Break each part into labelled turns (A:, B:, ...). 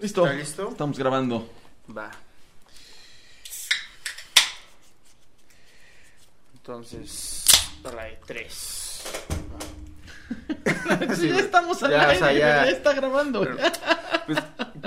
A: Listo.
B: ¿Está listo?
A: Estamos grabando.
B: Va. Entonces, para de tres.
A: Sí, ya estamos al
B: Ya, o
A: aire,
B: sea, ya-
A: ya está grabando.
B: Pues,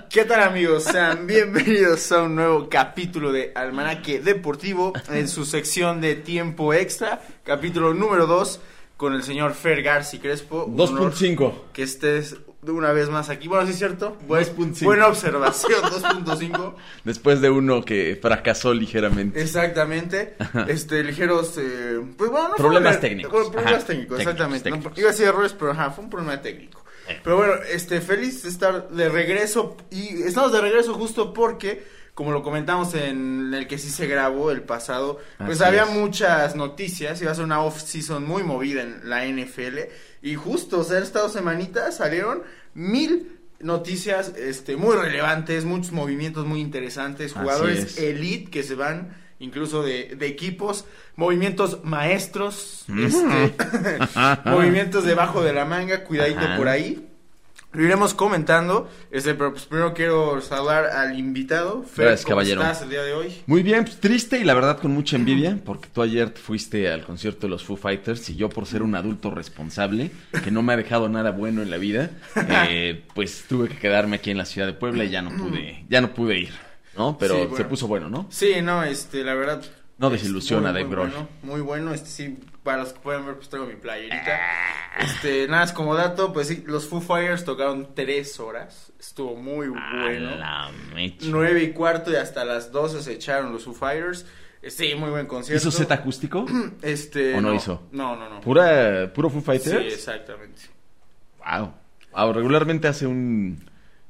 B: ¿Qué tal amigos? Sean bienvenidos a un nuevo capítulo de Almanaque Deportivo en su sección de tiempo extra, capítulo número 2 con el señor Fer Garci Crespo. Un honor
A: 2.5.
B: Que estés de una vez más aquí. Bueno, sí es cierto. Buen-
A: 2.5.
B: Buena observación, 2.5.
A: Después de uno que fracasó ligeramente.
B: Exactamente. Este, ligeros. eh, pues bueno, no
A: Problemas técnicos.
B: bueno, problemas
A: Ajá,
B: técnicos,
A: técnicos,
B: exactamente. No, iba a decir errores, pero ajá, fue un problema técnico.
A: Eh.
B: Pero bueno, este, feliz de estar de regreso. Y estamos de regreso justo porque, como lo comentamos en el que sí se grabó el pasado, pues
A: Así
B: había
A: es.
B: muchas noticias. Iba a ser una off-season muy movida en la NFL. Y justo, o sea, en estas dos semanitas salieron mil noticias este, muy relevantes, muchos movimientos muy interesantes, jugadores
A: es.
B: elite que se van incluso de, de equipos, movimientos maestros,
A: Mm.
B: este, movimientos debajo de la manga, cuidadito
A: Ajá.
B: por ahí. Lo iremos comentando, este, pero pues primero quiero saludar al invitado, Fer,
A: Gracias,
B: ¿cómo
A: caballero.
B: estás el día de hoy?
A: Muy bien, pues, triste y la verdad con mucha envidia, porque tú ayer te fuiste al concierto de los Foo Fighters y yo por ser un adulto responsable, que no me ha dejado nada bueno en la vida, eh, pues tuve que quedarme aquí en la ciudad de Puebla y ya no pude, ya no pude ir, ¿no? Pero
B: Sí, bueno.
A: se puso bueno, ¿no?
B: Sí, no, este, la verdad.
A: No
B: es
A: desilusiona Dave Grohl.
B: Bueno, muy bueno, este sí, para los que pueden ver, pues traigo mi playerita. Este, nada, es como dato, pues sí, los Foo Fighters tocaron tres horas, estuvo muy bueno.
A: A la mecha.
B: Nueve y cuarto y hasta las 12 se echaron los Foo Fighters. Sí, muy buen concierto.
A: ¿Hizo set acústico?
B: Este,
A: ¿O no hizo?
B: No, no, no.
A: ¿Pura, ¿Puro Foo
B: Sí,
A: Fighters?
B: exactamente.
A: Wow. Wow, regularmente hace un,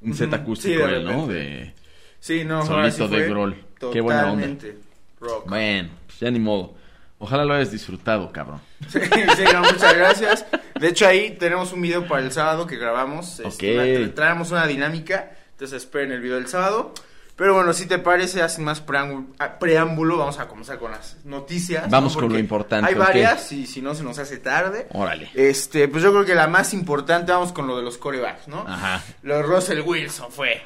A: un set acústico
B: Sí, de
A: él, ¿no? De...
B: Sí, no,
A: Solito
B: sí
A: de
B: fue
A: Grohl. Qué buena onda.
B: Totalmente. Rock.
A: Bueno, pues ya ni modo. Ojalá lo hayas disfrutado, cabrón.
B: Sí, sí, no, muchas gracias. De hecho, ahí tenemos un video para el sábado que grabamos. este, una- traemos una dinámica. Entonces esperen el video del sábado. Pero bueno, si te parece, sin más preámbulo, ah, preámbulo, vamos a comenzar con las noticias.
A: Vamos
B: ¿no?
A: con lo importante,
B: Hay varias y si no se nos hace tarde.
A: Órale.
B: Este, pues yo creo que la más importante, vamos con lo de los corebacks, ¿no?
A: Ajá.
B: Lo de Russell Wilson fue.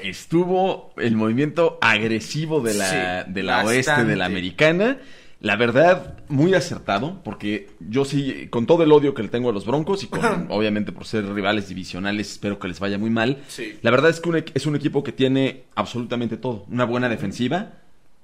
A: Estuvo el movimiento agresivo de la,
B: Sí,
A: de la oeste de la americana. La verdad, muy acertado, porque yo sí, con todo el odio que le tengo a los Broncos y con, obviamente por ser rivales divisionales, espero que les vaya muy mal.
B: Sí.
A: La verdad es que un es un equipo que tiene absolutamente todo. Una buena defensiva.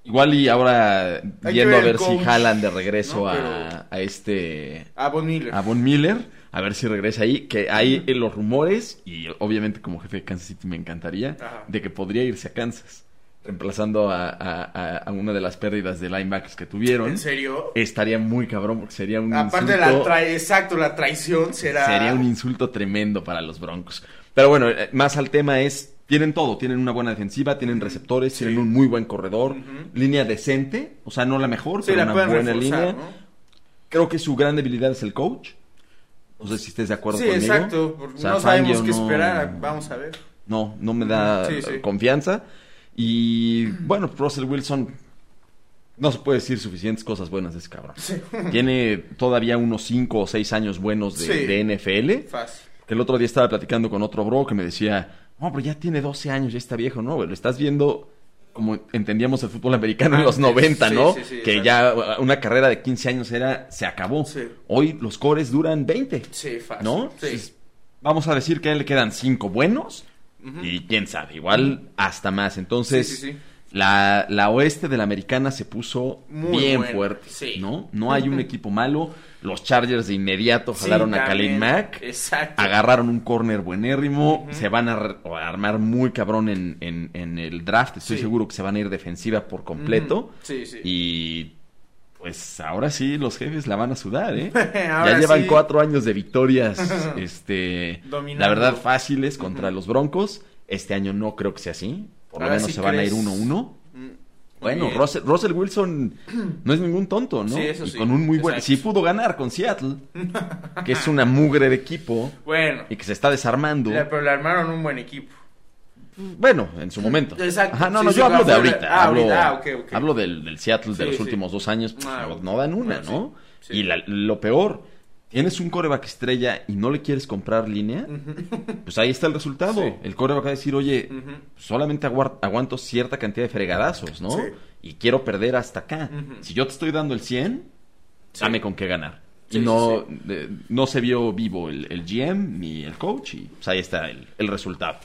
A: Igual y ahora viendo a
B: ver
A: si jalan de regreso
B: ¿no?
A: a,
B: Pero-
A: a este
B: A Von Miller.
A: a Von Miller, a ver si regresa ahí, que hay en los rumores, y obviamente como jefe de Kansas City me encantaría,
B: Ajá.
A: de que podría irse a Kansas, reemplazando a, a- a- una de las pérdidas de linebackers que tuvieron.
B: ¿En serio?
A: Estaría muy cabrón porque sería un
B: Aparte
A: insulto,
B: la tra exacto, la traición será.
A: sería un insulto tremendo para los Broncos. Pero bueno, eh, más al tema es, tienen todo, tienen una buena defensiva, tienen receptores,
B: Sí.
A: tienen un muy buen corredor, línea decente, o sea, no la mejor,
B: Sí,
A: pero
B: la
A: una buena
B: reforzar,
A: línea.
B: ¿no?
A: Creo que su gran debilidad es el coach. No sé si estés de acuerdo
B: Sí,
A: conmigo.
B: exacto. porque
A: O sea,
B: no sabemos qué
A: no-
B: esperar. Vamos a ver.
A: No, no me da
B: Sí, sí.
A: confianza. Y bueno, Russell Wilson no se puede decir suficientes cosas buenas de ese cabrón. Tiene todavía unos 5 o 6 años buenos de,
B: Sí.
A: de NFL.
B: Fácil.
A: Que el otro día estaba platicando con otro bro que me decía, no, pero ya tiene 12 años, ya está viejo, ¿no? Lo estás viendo como entendíamos el fútbol americano en los
B: Antes,
A: 90,
B: sí,
A: ¿no?
B: sí, sí,
A: que ya una carrera de 15 años era, se acabó. Hoy los cores duran 20.
B: Sí, fácil.
A: ¿No? Entonces, vamos a decir que a él le quedan cinco buenos Y quién sabe, igual hasta más. Entonces,
B: Sí, sí, sí.
A: La, la oeste de la americana se puso
B: Muy
A: bien fuerte. ¿no? No hay un equipo malo. Los Chargers de inmediato jalaron a. Khalil Mack.
B: Exacto.
A: Agarraron un corner buenérrimo. Se van a, ar- a armar muy cabrón en, en- en el draft. Estoy seguro que se van a ir defensiva por completo.
B: Sí, sí.
A: Y pues ahora sí los jefes la van a sudar, ¿eh? Ya llevan
B: sí.
A: cuatro años de victorias, este,
B: Dominando.
A: la verdad fáciles contra los Broncos. Este año no creo que sea así. Por lo menos
B: sí
A: se van a ir
B: crees.
A: 1-1.
B: Mm,
A: Bueno. Russell, Russell Wilson no es ningún tonto, ¿no?
B: Sí, eso
A: y
B: sí,
A: con un muy buen... Sí pudo ganar con Seattle, que es una mugre de equipo
B: Bueno.
A: y que se está desarmando.
B: Pero le armaron un buen equipo.
A: Bueno, en su momento.
B: Exacto.
A: Ajá, no,
B: Sí,
A: no,
B: sí,
A: yo hablo de ahorita.
B: ah,
A: hablo
B: ah,
A: hablo del, del Seattle de
B: Sí,
A: los últimos dos años. pues,
B: Ah,
A: no, dan una,
B: Bueno,
A: ¿no? Y la- lo peor, tienes un coreback estrella y no le quieres comprar línea, pues ahí está el resultado. El coreback va a decir, oye, solamente aguanto cierta cantidad de fregadazos, ¿no? Y quiero perder hasta acá. Si yo te estoy dando el 100,
B: Sí.
A: dame con qué ganar.
B: Sí,
A: y
B: sí,
A: no, de- no se vio vivo el, el GM ni el coach y pues ahí está el, el resultado.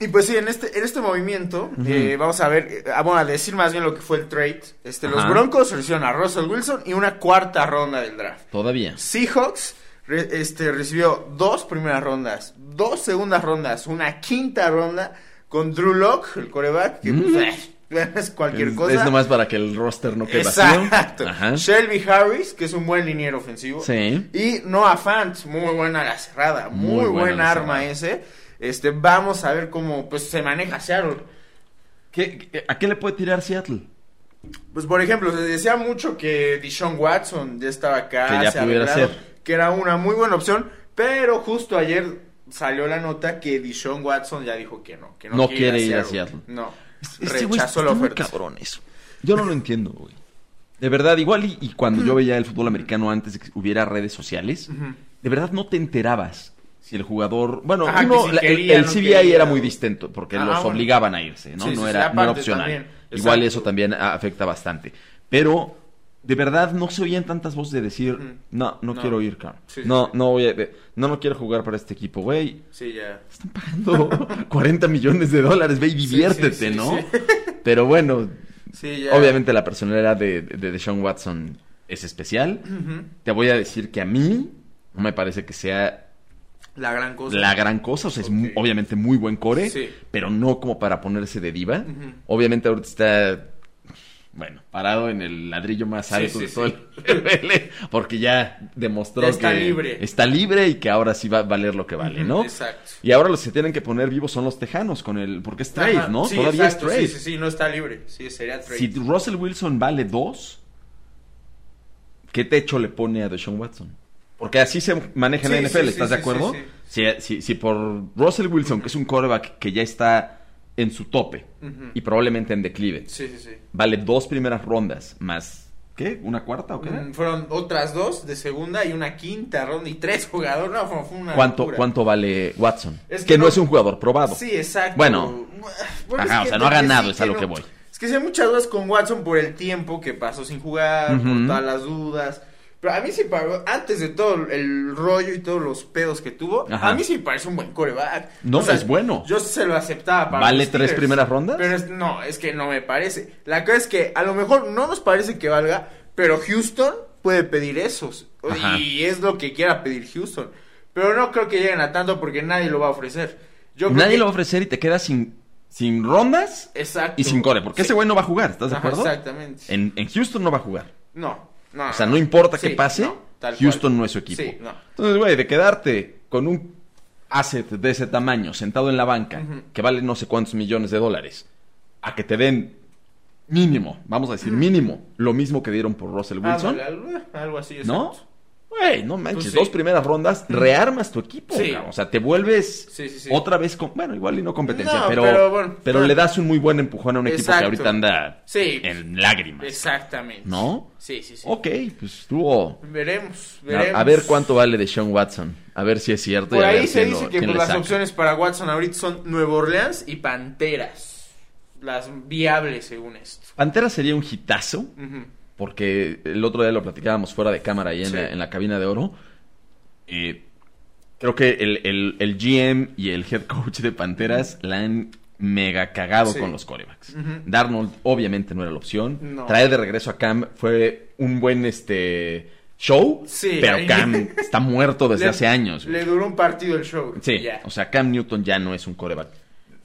B: Y pues sí, en este, en este movimiento, eh, vamos a ver, eh, ah, a decir más bien lo que fue el trade. Este, los. Broncos recibieron a Russell Wilson y una cuarta ronda del draft.
A: Todavía.
B: Seahawks re- este, recibió dos primeras rondas, dos segundas rondas, una quinta ronda con Drew Lock, el coreback, que pues, eh, es cualquier
A: Es,
B: cosa.
A: es nomás para que el roster no quede vacío.
B: Exacto.
A: Ajá.
B: Shelby Harris, que es un buen liniero ofensivo.
A: Sí.
B: Y Noah Fant, muy buena la cerrada, muy, buen arma
A: cerrada.
B: ese. Este, vamos a ver cómo pues se maneja Seattle.
A: ¿Qué- ¿A qué le puede tirar Seattle?
B: Pues por ejemplo, se decía mucho que Deshaun Watson ya estaba acá,
A: Que ya
B: se
A: pudiera ser.
B: que era una muy buena opción, pero justo ayer salió la nota que Deshaun Watson ya dijo que no, que no,
A: No quiere ir a Seattle.
B: No,
A: Este está
B: la oferta.
A: cabrón eso. Yo no lo entiendo, güey. De verdad, igual y, y cuando yo veía el fútbol americano antes de que hubiera redes sociales, de verdad no te enterabas si el jugador... Bueno,
B: Ajá,
A: uno,
B: que si
A: la- el-
B: quería,
A: el,
B: no
A: CBI
B: quería.
A: era muy distinto porque
B: Ah,
A: los
B: bueno.
A: obligaban a irse, ¿no?
B: Sí,
A: no,
B: sí,
A: era, no era opcional.
B: también.
A: Igual eso también afecta bastante. Pero... De verdad, no se oían tantas voces de decir, no, no,
B: No.
A: quiero ir, cabrón.
B: Sí, sí,
A: no,
B: sí.
A: no voy a, no, no quiero jugar para este equipo, güey.
B: Sí, ya.
A: Están pagando 40 millones de dólares, ve y diviértete, ¿no?
B: sí.
A: Pero bueno,
B: Sí, ya.
A: obviamente la personalidad de, de Deshaun Watson es especial. Te voy a decir que a mí no me parece que sea
B: La gran cosa.
A: la gran cosa. O sea, es mu-
B: Ok.
A: obviamente muy buen core, pero no como para ponerse de diva. Obviamente ahorita está, bueno, parado en el ladrillo más
B: Sí,
A: alto
B: sí,
A: de todo
B: sí.
A: el porque ya demostró
B: Ya está
A: que
B: libre.
A: está libre y que ahora sí va a valer lo que vale, ¿no?
B: Exacto.
A: Y ahora los que tienen que poner vivos son los tejanos con el. Porque es trade,
B: Ajá,
A: ¿no?
B: sí,
A: Todavía
B: exacto,
A: es trade.
B: Sí, sí, sí, no está libre. Sí, sería trade.
A: Si Russell Wilson vale dos, ¿qué techo le pone a Deshaun Watson? Porque así se maneja en
B: Sí,
A: la
B: sí,
A: NFL,
B: sí,
A: ¿estás
B: sí,
A: de acuerdo?
B: sí, sí.
A: Si, si- si por Russell Wilson, que es un quarterback que ya está en su tope
B: Ujú.
A: y probablemente en declive,
B: Sí, sí, sí.
A: vale dos primeras rondas más. ¿Qué? ¿Una cuarta o qué?
B: Mm, Fueron otras dos de segunda y una quinta ronda y tres jugadores. No, fue, fue una
A: ¿Cuánto,
B: locura.
A: ¿Cuánto vale Watson?
B: Es
A: que,
B: que
A: no
B: no-
A: es un jugador probado.
B: Sí, exacto.
A: Bueno.
B: Bueno,
A: Ajá, o sea, no ha ganado, es a lo
B: no.
A: que voy.
B: Es que sí hay muchas dudas con Watson por el tiempo que pasó sin jugar,
A: Ujú.
B: por todas las dudas. Pero a mí sí, antes de todo el rollo y todos los pedos que tuvo,
A: Ajá.
B: a mí sí me parece un buen coreback.
A: No, es bueno.
B: Yo se lo aceptaba para
A: ¿Vale
B: los
A: tres
B: Steelers,
A: primeras rondas?
B: Pero es- no, es que no me parece. La cosa es que a lo mejor no nos parece que valga, pero Houston puede pedir esos.
A: Ajá.
B: Y es lo que quiera pedir Houston. Pero no creo que lleguen a tanto porque nadie lo va a ofrecer. Yo
A: Nadie
B: que-
A: lo va a ofrecer y te quedas sin, sin rondas
B: Exacto.
A: y sin core. Porque
B: Sí.
A: ese güey no va a jugar, ¿estás de acuerdo?
B: exactamente.
A: En, en Houston no va a jugar.
B: No, no.
A: O sea, no importa qué
B: Sí,
A: pase,
B: no, tal
A: Houston
B: cual.
A: no es su equipo.
B: Sí, no.
A: Entonces, güey, de quedarte con un asset de ese tamaño sentado en la banca, que vale no sé cuántos millones de dólares, a que te den mínimo, vamos a decir mínimo, lo mismo que dieron por Russell Wilson,
B: algo así,
A: ¿no? Güey, no manches,
B: Pues sí.
A: dos primeras rondas, rearmas tu equipo,
B: Sí.
A: o sea, te vuelves
B: Sí,
A: otra vez con, bueno, igual y no competencia,
B: No,
A: pero,
B: pero
A: pero,
B: bueno, bueno.
A: le das un muy buen empujón a un equipo que ahorita anda en lágrimas,
B: Exactamente.
A: ¿no?
B: Sí, sí, sí.
A: Ok, pues estuvo
B: Veremos, veremos.
A: A, ver cuánto vale de Sean Watson. A ver si es cierto. y
B: Por
A: a
B: ahí
A: ver
B: se dice
A: lo-
B: que pues, las
A: saca.
B: opciones para Watson ahorita son Nueva Orleans y Panteras. Las viables según esto.
A: Pantera sería un hitazo.
B: Ujú.
A: Porque el otro día lo platicábamos fuera de cámara ahí en,
B: Sí.
A: la, en la cabina de oro. Eh, creo que el, el- el GM y el head coach de Panteras la han mega cagado
B: Sí.
A: con los corebacks. Darnold obviamente no era la opción.
B: No.
A: Traer de regreso a Cam fue un buen este show.
B: Sí,
A: pero
B: ahí-
A: Cam está muerto desde
B: Le-
A: hace años.
B: Le duró un partido el show.
A: Sí, o sea, Cam Newton ya no es un coreback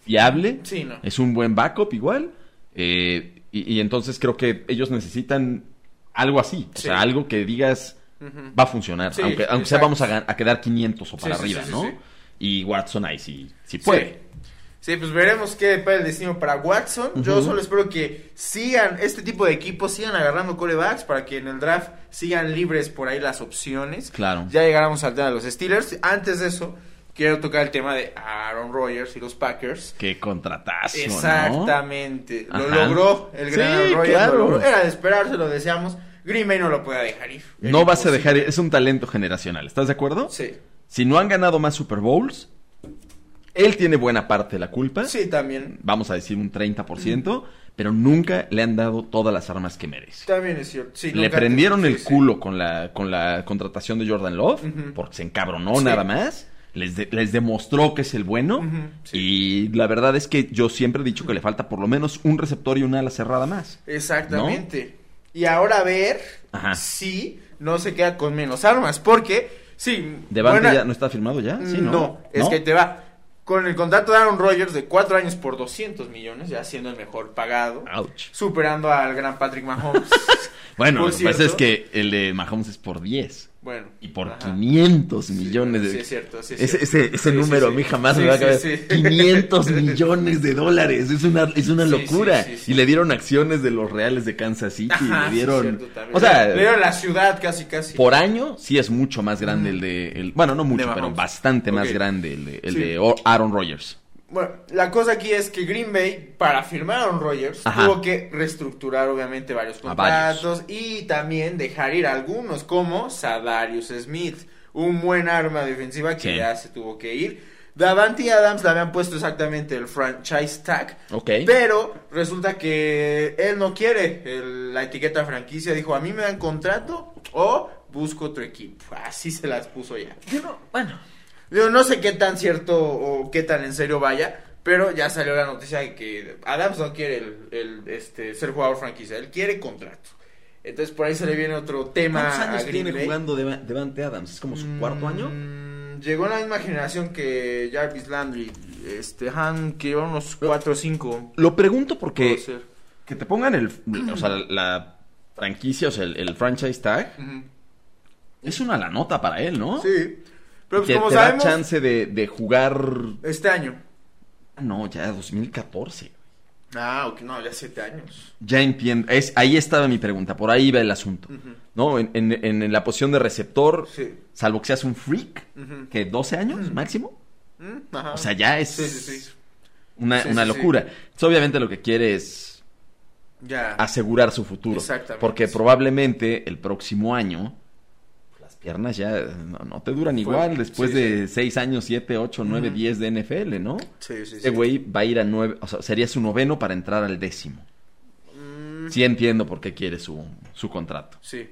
A: fiable.
B: Sí, no.
A: Es un buen backup igual. eh, y, y entonces creo que ellos necesitan algo así. O sea, algo que digas va a funcionar.
B: Sí,
A: aunque aunque sea vamos a, quedar 500 o para
B: Sí,
A: arriba, ¿no? Y Watson ahí sí, sí puede.
B: Sí, pues veremos qué depara el destino para Watson. Yo solo espero que sigan, este tipo de equipos sigan agarrando corebacks para que en el draft sigan libres por ahí las opciones.
A: Claro.
B: Ya llegaremos al tema de los Steelers. Antes de eso, quiero tocar el tema de Aaron Rodgers y los Packers.
A: Qué contratazo, ¿no?
B: Exactamente. Lo logró el gran
A: Sí,
B: Aaron Rodgers.
A: claro.
B: lo logró. Era de esperarse, lo deseamos. Green Bay no lo puede dejar ir.
A: No vas a dejar,
B: Imposible.
A: es un talento generacional, ¿estás de acuerdo?
B: Sí.
A: Si no han ganado más Super Bowls, él tiene buena parte de la culpa.
B: Sí, también.
A: Vamos a decir un 30%, pero nunca le han dado todas las armas que merece.
B: También es cierto. Sí,
A: Le prendieron el
B: sí.
A: culo con la, con la contratación de Jordan Love, porque se encabronó nada más. Les, de- les demostró que es el bueno.
B: Sí.
A: Y la verdad es que yo siempre he dicho que le falta por lo menos un receptor y una ala cerrada más.
B: Exactamente. Y ahora a ver
A: Ajá.
B: si no se queda con menos armas. Porque, sí.
A: ¿Devante
B: buena-
A: ya no está firmado ya? Sí,
B: no,
A: ¿no?
B: es
A: ¿No?
B: que te va. Con el contrato de Aaron Rodgers de cuatro años por 200 millones, ya siendo el mejor pagado.
A: Ouch.
B: Superando al gran Patrick Mahomes.
A: Bueno, lo que pasa es que el de Mahomes es por 10.
B: Bueno.
A: Y por
B: ajá.
A: 500 millones de...
B: Sí, es cierto. sí es
A: Ese,
B: cierto.
A: ese, ese número a mí jamás me va a caber.
B: sí.
A: 500 millones de dólares. Es una, es una locura. Y le dieron acciones de los Reales de Kansas City.
B: Ajá,
A: le dieron.
B: cierto,
A: o sea,
B: le dieron la ciudad casi, casi.
A: por año sí es mucho más grande
B: Mm.
A: el de. el- bueno, no mucho, pero bastante más grande el de, el de Aaron Rodgers.
B: Bueno, la cosa aquí es que Green Bay, para firmar a Aaron Rodgers,
A: Ajá.
B: tuvo que reestructurar obviamente varios
A: A varios.
B: contratos y también dejar ir algunos, como Sadarius Smith, un buen arma defensiva que
A: Sí.
B: ya se tuvo que ir. Davante Adams le habían puesto exactamente el franchise tag,
A: Ok.
B: pero resulta que él no quiere el- la etiqueta franquicia, dijo, a mí me dan contrato o busco otro equipo. Así se las puso ya.
A: bueno.
B: Digo, no sé qué tan cierto o qué tan en serio vaya, pero ya salió la noticia de que Adams no quiere el, el, este, ser jugador franquicia, él quiere contrato. Entonces por ahí se le viene otro tema
A: ¿Cuántos
B: a
A: años
B: Green
A: tiene
B: Bay.
A: jugando Deva- Devante Adams? ¿Es como su cuarto año?
B: Mm, Llegó en la misma generación que Jarvis Landry, este, Han, que lleva unos 4 o 5.
A: Lo pregunto porque. Que te pongan el. O sea, la franquicia, o sea, el, el franchise tag. Es una la nota para él, ¿no?
B: Sí. Pero pues, como
A: te
B: sabemos,
A: da chance de, de jugar.
B: este año.
A: No, ya 2014.
B: Ah, ok, no, ya 7 años.
A: Ya entiendo. Es, ahí estaba mi pregunta. Por ahí va el asunto. ¿No? En, en- en la posición de receptor,
B: Sí.
A: salvo que seas un freak,
B: Ujú.
A: que 12 años máximo.
B: Mm, ajá.
A: O sea, ya es
B: Sí, sí, sí.
A: una, una locura. Entonces, obviamente lo que quiere es
B: Ya.
A: asegurar su futuro.
B: Exactamente,
A: Porque probablemente el próximo año piernas ya no, no te duran
B: Fue-
A: igual después
B: sí,
A: de 6 años, 7, 8, 9, 10 de NFL, ¿no?
B: Sí, sí,
A: Ese güey va a ir a 9, o sea, sería su noveno para entrar al décimo.
B: Mm,
A: Sí entiendo por qué quiere su, su contrato.
B: sí.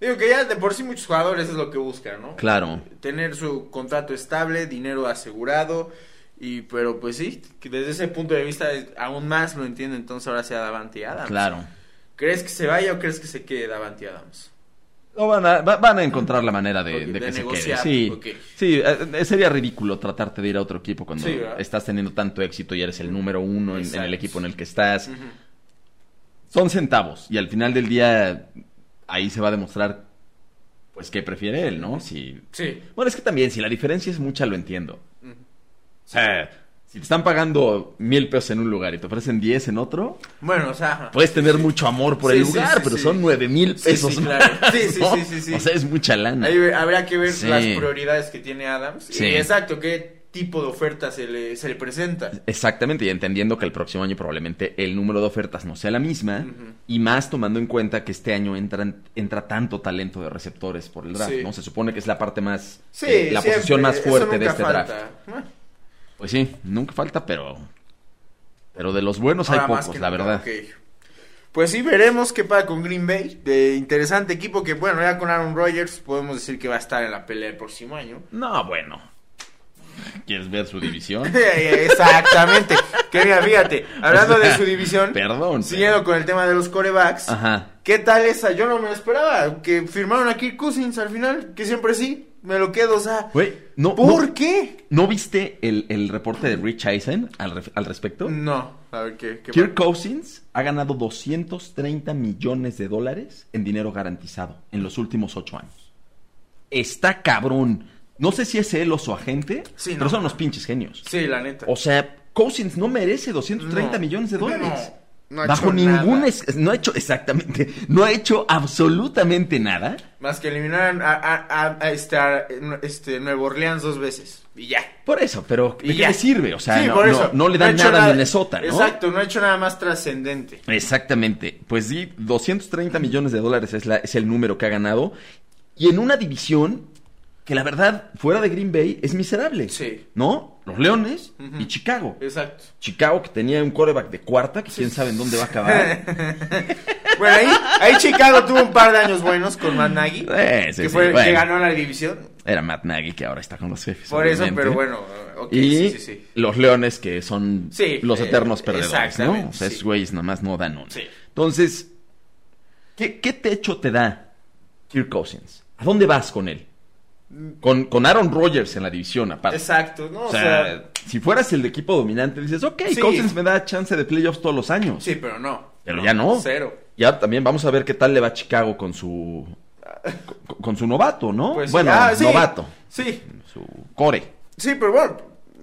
B: Digo que ya de por sí muchos jugadores es lo que buscan, ¿no?
A: Claro.
B: Tener su contrato estable, dinero asegurado. Y, pero pues sí, que desde ese punto de vista aún más lo entiendo entonces ahora sea Davante Adams.
A: Claro.
B: ¿Crees que se vaya o crees que se quede Davante Adams?
A: No, van, a, va- van a encontrar la manera de,
B: Ok,
A: de
B: de
A: que se quede. Sí, sí eh, sería ridículo tratarte de ir a otro equipo cuando estás teniendo tanto éxito y eres el número uno en, el equipo en el que estás. Son centavos y al final del día ahí se va a demostrar pues qué prefiere él, ¿no? Si
B: Sí.
A: Bueno, es que también si la diferencia es mucha lo entiendo. O sea, si te están pagando mil pesos en un lugar y te ofrecen diez en otro,
B: Bueno, o sea...
A: puedes tener mucho amor por
B: Sí,
A: el lugar,
B: sí,
A: pero son nueve mil pesos
B: sí, claro. Sí, sí,
A: ¿no?
B: sí, sí, sí.
A: O sea, es mucha lana.
B: Ahí habría que ver las prioridades que tiene Adams.
A: Sí.
B: Y exacto, qué tipo de oferta se le, se le presenta.
A: Exactamente, y entendiendo que el próximo año probablemente el número de ofertas no sea la misma, y más tomando en cuenta que este año entran, entra tanto talento de receptores por el draft. ¿no? Se supone que es la parte más,
B: Sí,
A: eh, la posición más fuerte de este
B: falta.
A: draft. Pues sí, nunca falta, pero, pero de los buenos
B: ahora
A: hay pocos, la verdad.
B: ok. Pues sí, veremos qué pasa con Green Bay. De interesante equipo que, bueno, ya con Aaron Rodgers podemos decir que va a estar en la pelea el próximo año.
A: No, bueno. ¿Quieres ver su división?
B: Exactamente. Que mira, fíjate, hablando
A: O sea,
B: de su división,
A: Perdón.
B: siguiendo con el tema de los corebacks,
A: Ajá.
B: ¿qué tal esa? Yo no me lo esperaba. Que firmaron a Kirk Cousins al final, que siempre sí, me lo quedo, o sea,
A: Güey, no,
B: ¿por
A: no,
B: qué?
A: ¿no viste el, el reporte de Rich Eisen al, al respecto?
B: No, a ver qué. qué
A: Kirk Cousins ha ganado 230 millones de dólares en dinero garantizado en los últimos ocho años. Está cabrón. No sé si es él o su agente,
B: Sí,
A: pero son unos pinches genios.
B: Sí, la neta.
A: O sea, Cousins no merece 230
B: No,
A: millones de dólares.
B: No, No ha
A: Bajo
B: hecho
A: ningún
B: nada.
A: es- no ha hecho exactamente, no ha hecho absolutamente nada.
B: Más que eliminar a, a, a- a este, a, este Nuevo Orleans dos veces. Y ya.
A: Por eso, pero ¿de
B: Y
A: qué
B: ya.
A: le sirve? O sea,
B: Sí,
A: no,
B: por
A: no-
B: eso.
A: no le dan nada a Minnesota, ¿no?
B: Exacto, no ha hecho nada más trascendente.
A: Exactamente. Pues sí, 230 millones de dólares es, la- es el número que ha ganado. Y en una división que la verdad, fuera de Green Bay, es miserable.
B: Sí.
A: ¿No? Los Leones y Chicago.
B: Exacto.
A: Chicago que tenía un quarterback de cuarta, que quién sabe en dónde va a acabar.
B: Bueno, ahí, ahí Chicago tuvo un par de años buenos con Matt Nagy.
A: Eh, sí,
B: que,
A: sí,
B: fue,
A: bueno.
B: que ganó la división.
A: Era Matt Nagy, que ahora está con los jefes.
B: Por eso, pero bueno, ok,
A: y
B: sí, sí, sí.
A: los Leones, que son los
B: eh,
A: eternos perdedores, ¿no? O sea, esos güeyes nada más no dan uno.
B: Sí.
A: Entonces, ¿qué, qué techo te da Kirk Cousins? ¿A dónde vas con él? Con, con Aaron Rodgers en la división, aparte.
B: Exacto, ¿no?
A: O sea, si fueras el equipo dominante, dices, ok,
B: Sí.
A: Cousins me da chance de playoffs todos los años.
B: sí, pero no.
A: Pero ya no.
B: Cero.
A: Ya también vamos a ver qué tal le va a Chicago con su con, con su novato, ¿no?
B: Pues,
A: bueno,
B: ah, sí.
A: novato,
B: Sí,
A: su core.
B: sí, pero bueno,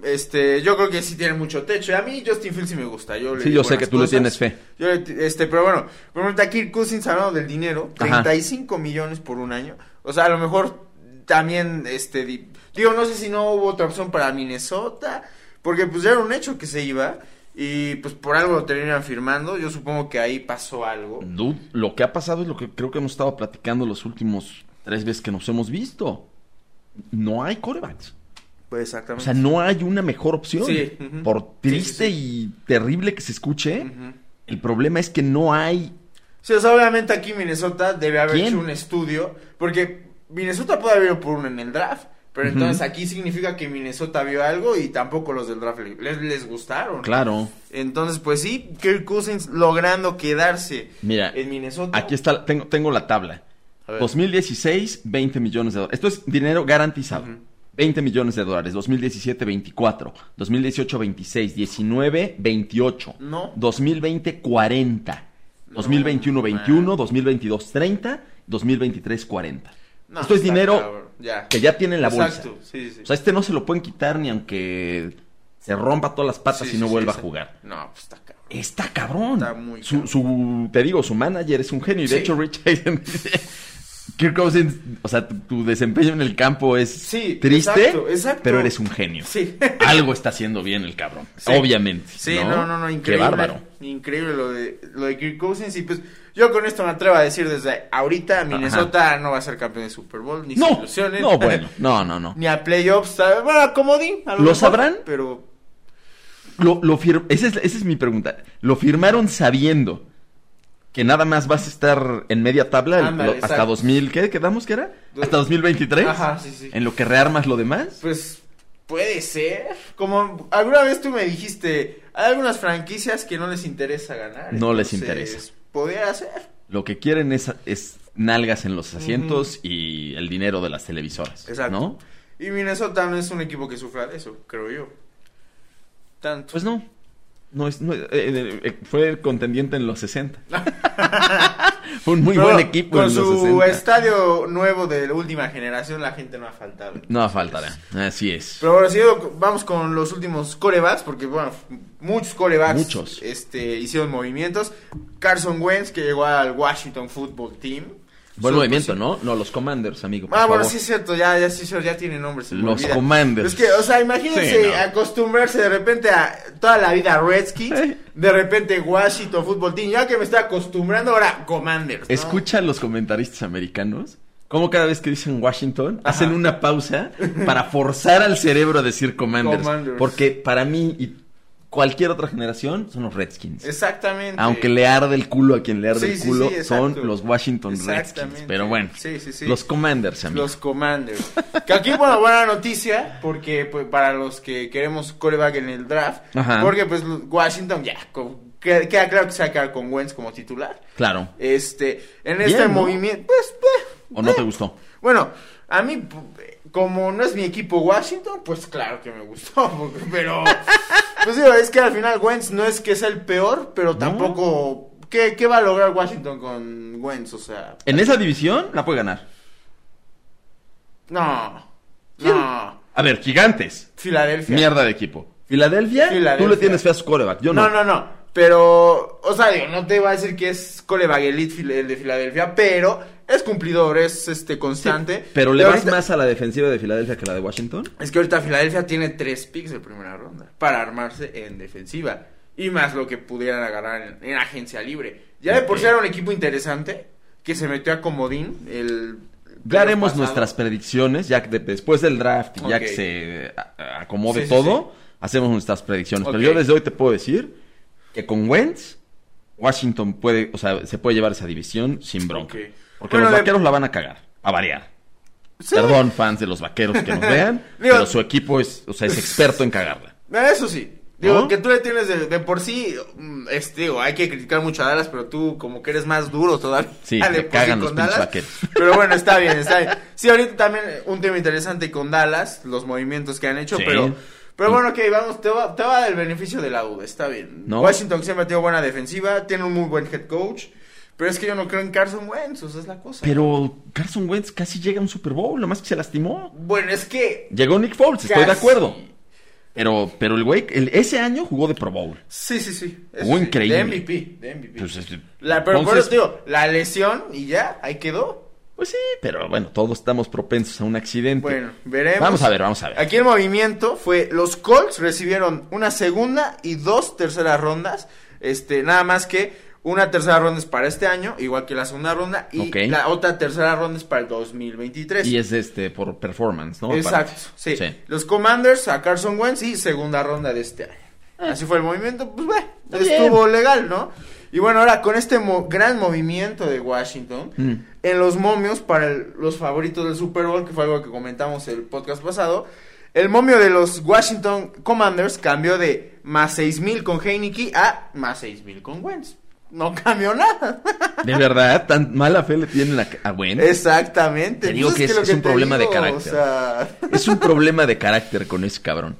B: este, yo creo que sí tiene mucho techo. A mí Justin Fields sí me gusta. Yo le
A: Sí, yo sé que tú le tienes fe.
B: Yo este, pero bueno, por ejemplo, aquí Cousins hablando del dinero,
A: Ajá.
B: 35 millones por un año. O sea, a lo mejor también, este, di- digo, no sé si no hubo otra opción para Minnesota, porque pues ya era un hecho que se iba. Y pues por algo lo terminan firmando. Yo supongo que ahí pasó algo.
A: Dude, lo que ha pasado es lo que creo que hemos estado platicando los últimos tres veces que nos hemos visto. No hay corebacks.
B: Pues
A: O
B: exactamente.
A: sea, no hay una mejor opción.
B: Sí.
A: Por triste
B: Sí,
A: y terrible que se escuche, el problema es que no hay.
B: Sí, o sea, obviamente aquí Minnesota debe haber
A: ¿Quién?
B: hecho un estudio, porque Minnesota puede haber ido por uno en el draft, pero entonces aquí significa que Minnesota vio algo y tampoco los del draft le- les, les gustaron.
A: Claro.
B: Entonces, pues sí, Kirk Cousins logrando quedarse
A: Mira,
B: en Minnesota.
A: Aquí está, tengo, tengo la tabla.
B: A ver.
A: 2016, 20 millones de dólares. Esto es dinero garantizado.
B: Ujú.
A: 20 millones de dólares. 2017, 24. 2018, 26. 19, 28.
B: No.
A: 2020, 40.
B: No,
A: 2021,
B: man.
A: 21. 2022, 30. 2023, 40.
B: No,
A: Esto es dinero
B: ya.
A: que ya tiene en la bolsa.
B: Exacto, sí, sí.
A: O sea, este no se lo pueden quitar ni aunque se rompa todas las patas
B: Sí,
A: y no vuelva a jugar.
B: No, pues está cabrón.
A: Está cabrón.
B: Está muy
A: su,
B: cabrón.
A: su- te digo, su manager es un genio. Y de hecho, Rich Eisen dice: Kirk Cousins, o sea, tu, tu desempeño en el campo es
B: Sí,
A: triste,
B: exacto, exacto.
A: pero eres un genio.
B: Sí.
A: Algo está haciendo bien el cabrón.
B: Sí.
A: Obviamente.
B: Sí, no, no, no, increíble.
A: Qué bárbaro.
B: Increíble lo de, lo de Kirk Cousins. Y pues yo con esto me atrevo a decir desde ahorita, Minnesota no va a ser campeón de Super Bowl, ni
A: No, no, bueno, no, no, no.
B: ni a playoffs, bueno, a comodín. a
A: ¿Lo
B: mejor,
A: sabrán?
B: Pero
A: Lo, lo fir- esa, es, esa es mi pregunta. ¿Lo firmaron sabiendo que nada más vas a estar en media tabla el-
B: Ándale,
A: lo- hasta
B: exacto.
A: 2000, ¿qué quedamos que era? ¿Hasta 2023?
B: Ajá, sí, sí.
A: ¿En lo que rearmas lo demás?
B: pues puede ser. Como alguna vez tú me dijiste, hay algunas franquicias que no les interesa ganar.
A: No les interesa.
B: Podría ser.
A: Lo que quieren es, es nalgas en los asientos y el dinero de las televisoras.
B: Exacto.
A: ¿No?
B: Y Minnesota no es un equipo que sufra de eso, creo yo. Tanto.
A: Pues no. No es, no, eh, eh, eh, fue contendiente en los 60. fue un muy
B: Pero
A: buen equipo
B: Con
A: en los
B: su
A: 60.
B: estadio nuevo de la última generación, la gente no ha faltado.
A: No faltará. Así es.
B: Pero ahora sí, vamos con los últimos corebacks, porque bueno, muchos corebacks
A: Muchos.
B: Este, hicieron movimientos. Carson Wentz, que llegó al Washington Football Team.
A: Buen movimiento, ¿no? No, los Commanders, amigo. por
B: Ah, bueno, sí es cierto, ya, ya sí, ya tiene nombre. se
A: Los
B: olvida.
A: Commanders.
B: Es que, o sea, imagínense
A: Sí, no.
B: acostumbrarse de repente a toda la vida a Redskins, de repente Washington Football Team, ya que me estoy acostumbrando ahora Commanders. ¿no?
A: Escucha a los comentaristas americanos. Como cada vez que dicen Washington, hacen una pausa para forzar al cerebro a decir Commanders.
B: Commanders.
A: Porque para mí y cualquier otra generación son los Redskins.
B: Exactamente.
A: Aunque le arde el culo a quien le arde
B: Sí,
A: el culo,
B: sí,
A: son los Washington. Redskins. Pero bueno,
B: Sí, sí, sí.
A: los Commanders, amigo.
B: Los Commanders. Que aquí, bueno, buena noticia, porque pues, para los que queremos coreback en el draft,
A: Ajá.
B: porque pues Washington ya, con- queda, claro que se va a quedar con Wentz como titular.
A: Claro.
B: Este, en
A: Bien,
B: este
A: ¿no?
B: movimiento, pues, pues,
A: ¿O no
B: eh.
A: te gustó?
B: Bueno, a mí, como no es mi equipo Washington, pues claro que me gustó, pero, pues digo, es que al final Wentz no es que sea el peor, pero tampoco, ¿qué, qué va a lograr Washington con Wentz? O sea,
A: En esa división la puede ganar.
B: no, no,
A: A ver, gigantes.
B: Filadelfia.
A: Mierda de equipo. Filadelfia, tú
B: Filadelfia.
A: le tienes fe a su coreback. Yo no.
B: No, no, no. Pero, o sea, digo, no te iba a decir que es coreback elite el de Filadelfia, pero es cumplidor, es este constante.
A: Pero le vas
B: ahorita-
A: más a la defensiva de Filadelfia que a la de Washington.
B: Es que ahorita Filadelfia tiene tres picks de primera ronda para armarse en defensiva. Y más lo que pudieran agarrar en, en agencia libre. Ya de por era un equipo interesante que se metió a Comodín. El,
A: Ya haremos
B: pasado.
A: nuestras predicciones, ya que de- después del draft, y ya que se a- acomode
B: Sí, sí,
A: todo, hacemos nuestras predicciones. Pero yo desde hoy te puedo decir que con Wentz, Washington puede, o sea, se puede llevar esa división sin bronca. Porque
B: Bueno,
A: los vaqueros la van a cagar, a variar.
B: Sí.
A: Perdón, fans de los vaqueros que nos vean,
B: Digo-
A: pero su equipo es, o sea, es experto en cagarla.
B: Eso sí. Digo,
A: ¿No?
B: que tú le tienes de, de por sí, mm, este, digo, hay que criticar mucho a Dallas, pero tú como que eres más duro todavía.
A: Sí,
B: por
A: cagan los
B: Dallas.
A: vaqueros.
B: Pero bueno, está bien, está bien. Sí, ahorita también un tema interesante con Dallas, los movimientos que han hecho,
A: Sí.
B: pero... Pero bueno, ok, vamos, te va, te va a dar el beneficio de la duda, está bien.
A: ¿No?
B: Washington siempre ha tenido buena defensiva, tiene un muy buen head coach, pero es que yo no creo en Carson Wentz, o sea, es la cosa.
A: Pero Carson Wentz casi llega a un Super Bowl, nomás que se lastimó.
B: Bueno, es que...
A: Llegó Nick Foles, estoy de acuerdo. Pero, pero el güey, el- ese año jugó de Pro Bowl.
B: Sí, sí, sí.
A: Jugó
B: sí,
A: increíble.
B: De MVP, de MVP.
A: Pues, es-
B: La, pero por eso digo, la lesión y ya, ahí quedó.
A: Pues sí, pero bueno, todos estamos propensos a un accidente.
B: Bueno, veremos.
A: Vamos a ver, vamos a ver.
B: Aquí el movimiento fue, los Colts recibieron una segunda y dos terceras rondas. Este, nada más que una tercera ronda es para este año, igual que la segunda ronda, y la otra tercera ronda es para el 2023.
A: Y es este por performance, ¿no?
B: Exacto, sí. Los Commanders a Carson Wentz y segunda ronda de este año. Así fue el movimiento, pues bueno,
A: Ah.
B: Estuvo legal, ¿no? Y bueno, ahora con este mo- gran movimiento de Washington,
A: Mm.
B: en los momios para el- los favoritos del Super Bowl, que fue algo que comentamos el podcast pasado, el momio de los Washington Commanders cambió de más 6000 con Heineke a más 6000 con Wentz. No cambió nada.
A: De verdad, tan mala fe le tienen a, a.
B: Exactamente.
A: Te digo
B: Pues
A: que es- un problema de carácter.
B: O sea...
A: Es un problema de carácter con ese cabrón.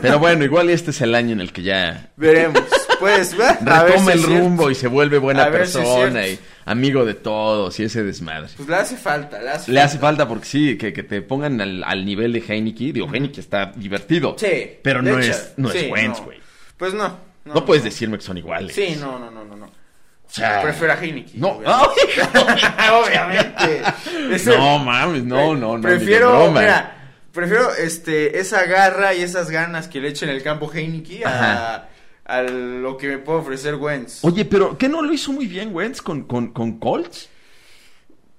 A: Pero bueno, igual este es el año en el que ya
B: Veremos. Pues, a
A: retoma
B: si
A: el rumbo y se vuelve buena
B: si
A: persona y amigo de todos y ese desmadre.
B: Pues le hace falta, le hace
A: Le hace falta porque sí, que, que te pongan al, al nivel de Heineke. Digo, Heineke está divertido.
B: Sí.
A: Pero no
B: hecho,
A: es, no
B: sí,
A: es Wentz,
B: no.
A: güey.
B: Pues no.
A: No, puedes decirme que son iguales.
B: Sí, no, no, no, no. no.
A: O sea,
B: Prefiero a Heineken.
A: No,
B: obviamente. obviamente. Ese-
A: no mames, no, no, no.
B: Prefiero, mira, prefiero este, esa garra y esas ganas que le eche en el campo Heineken a lo que me puede ofrecer Wentz.
A: Oye, pero ¿qué no lo hizo muy bien Wentz con, con, con Colts?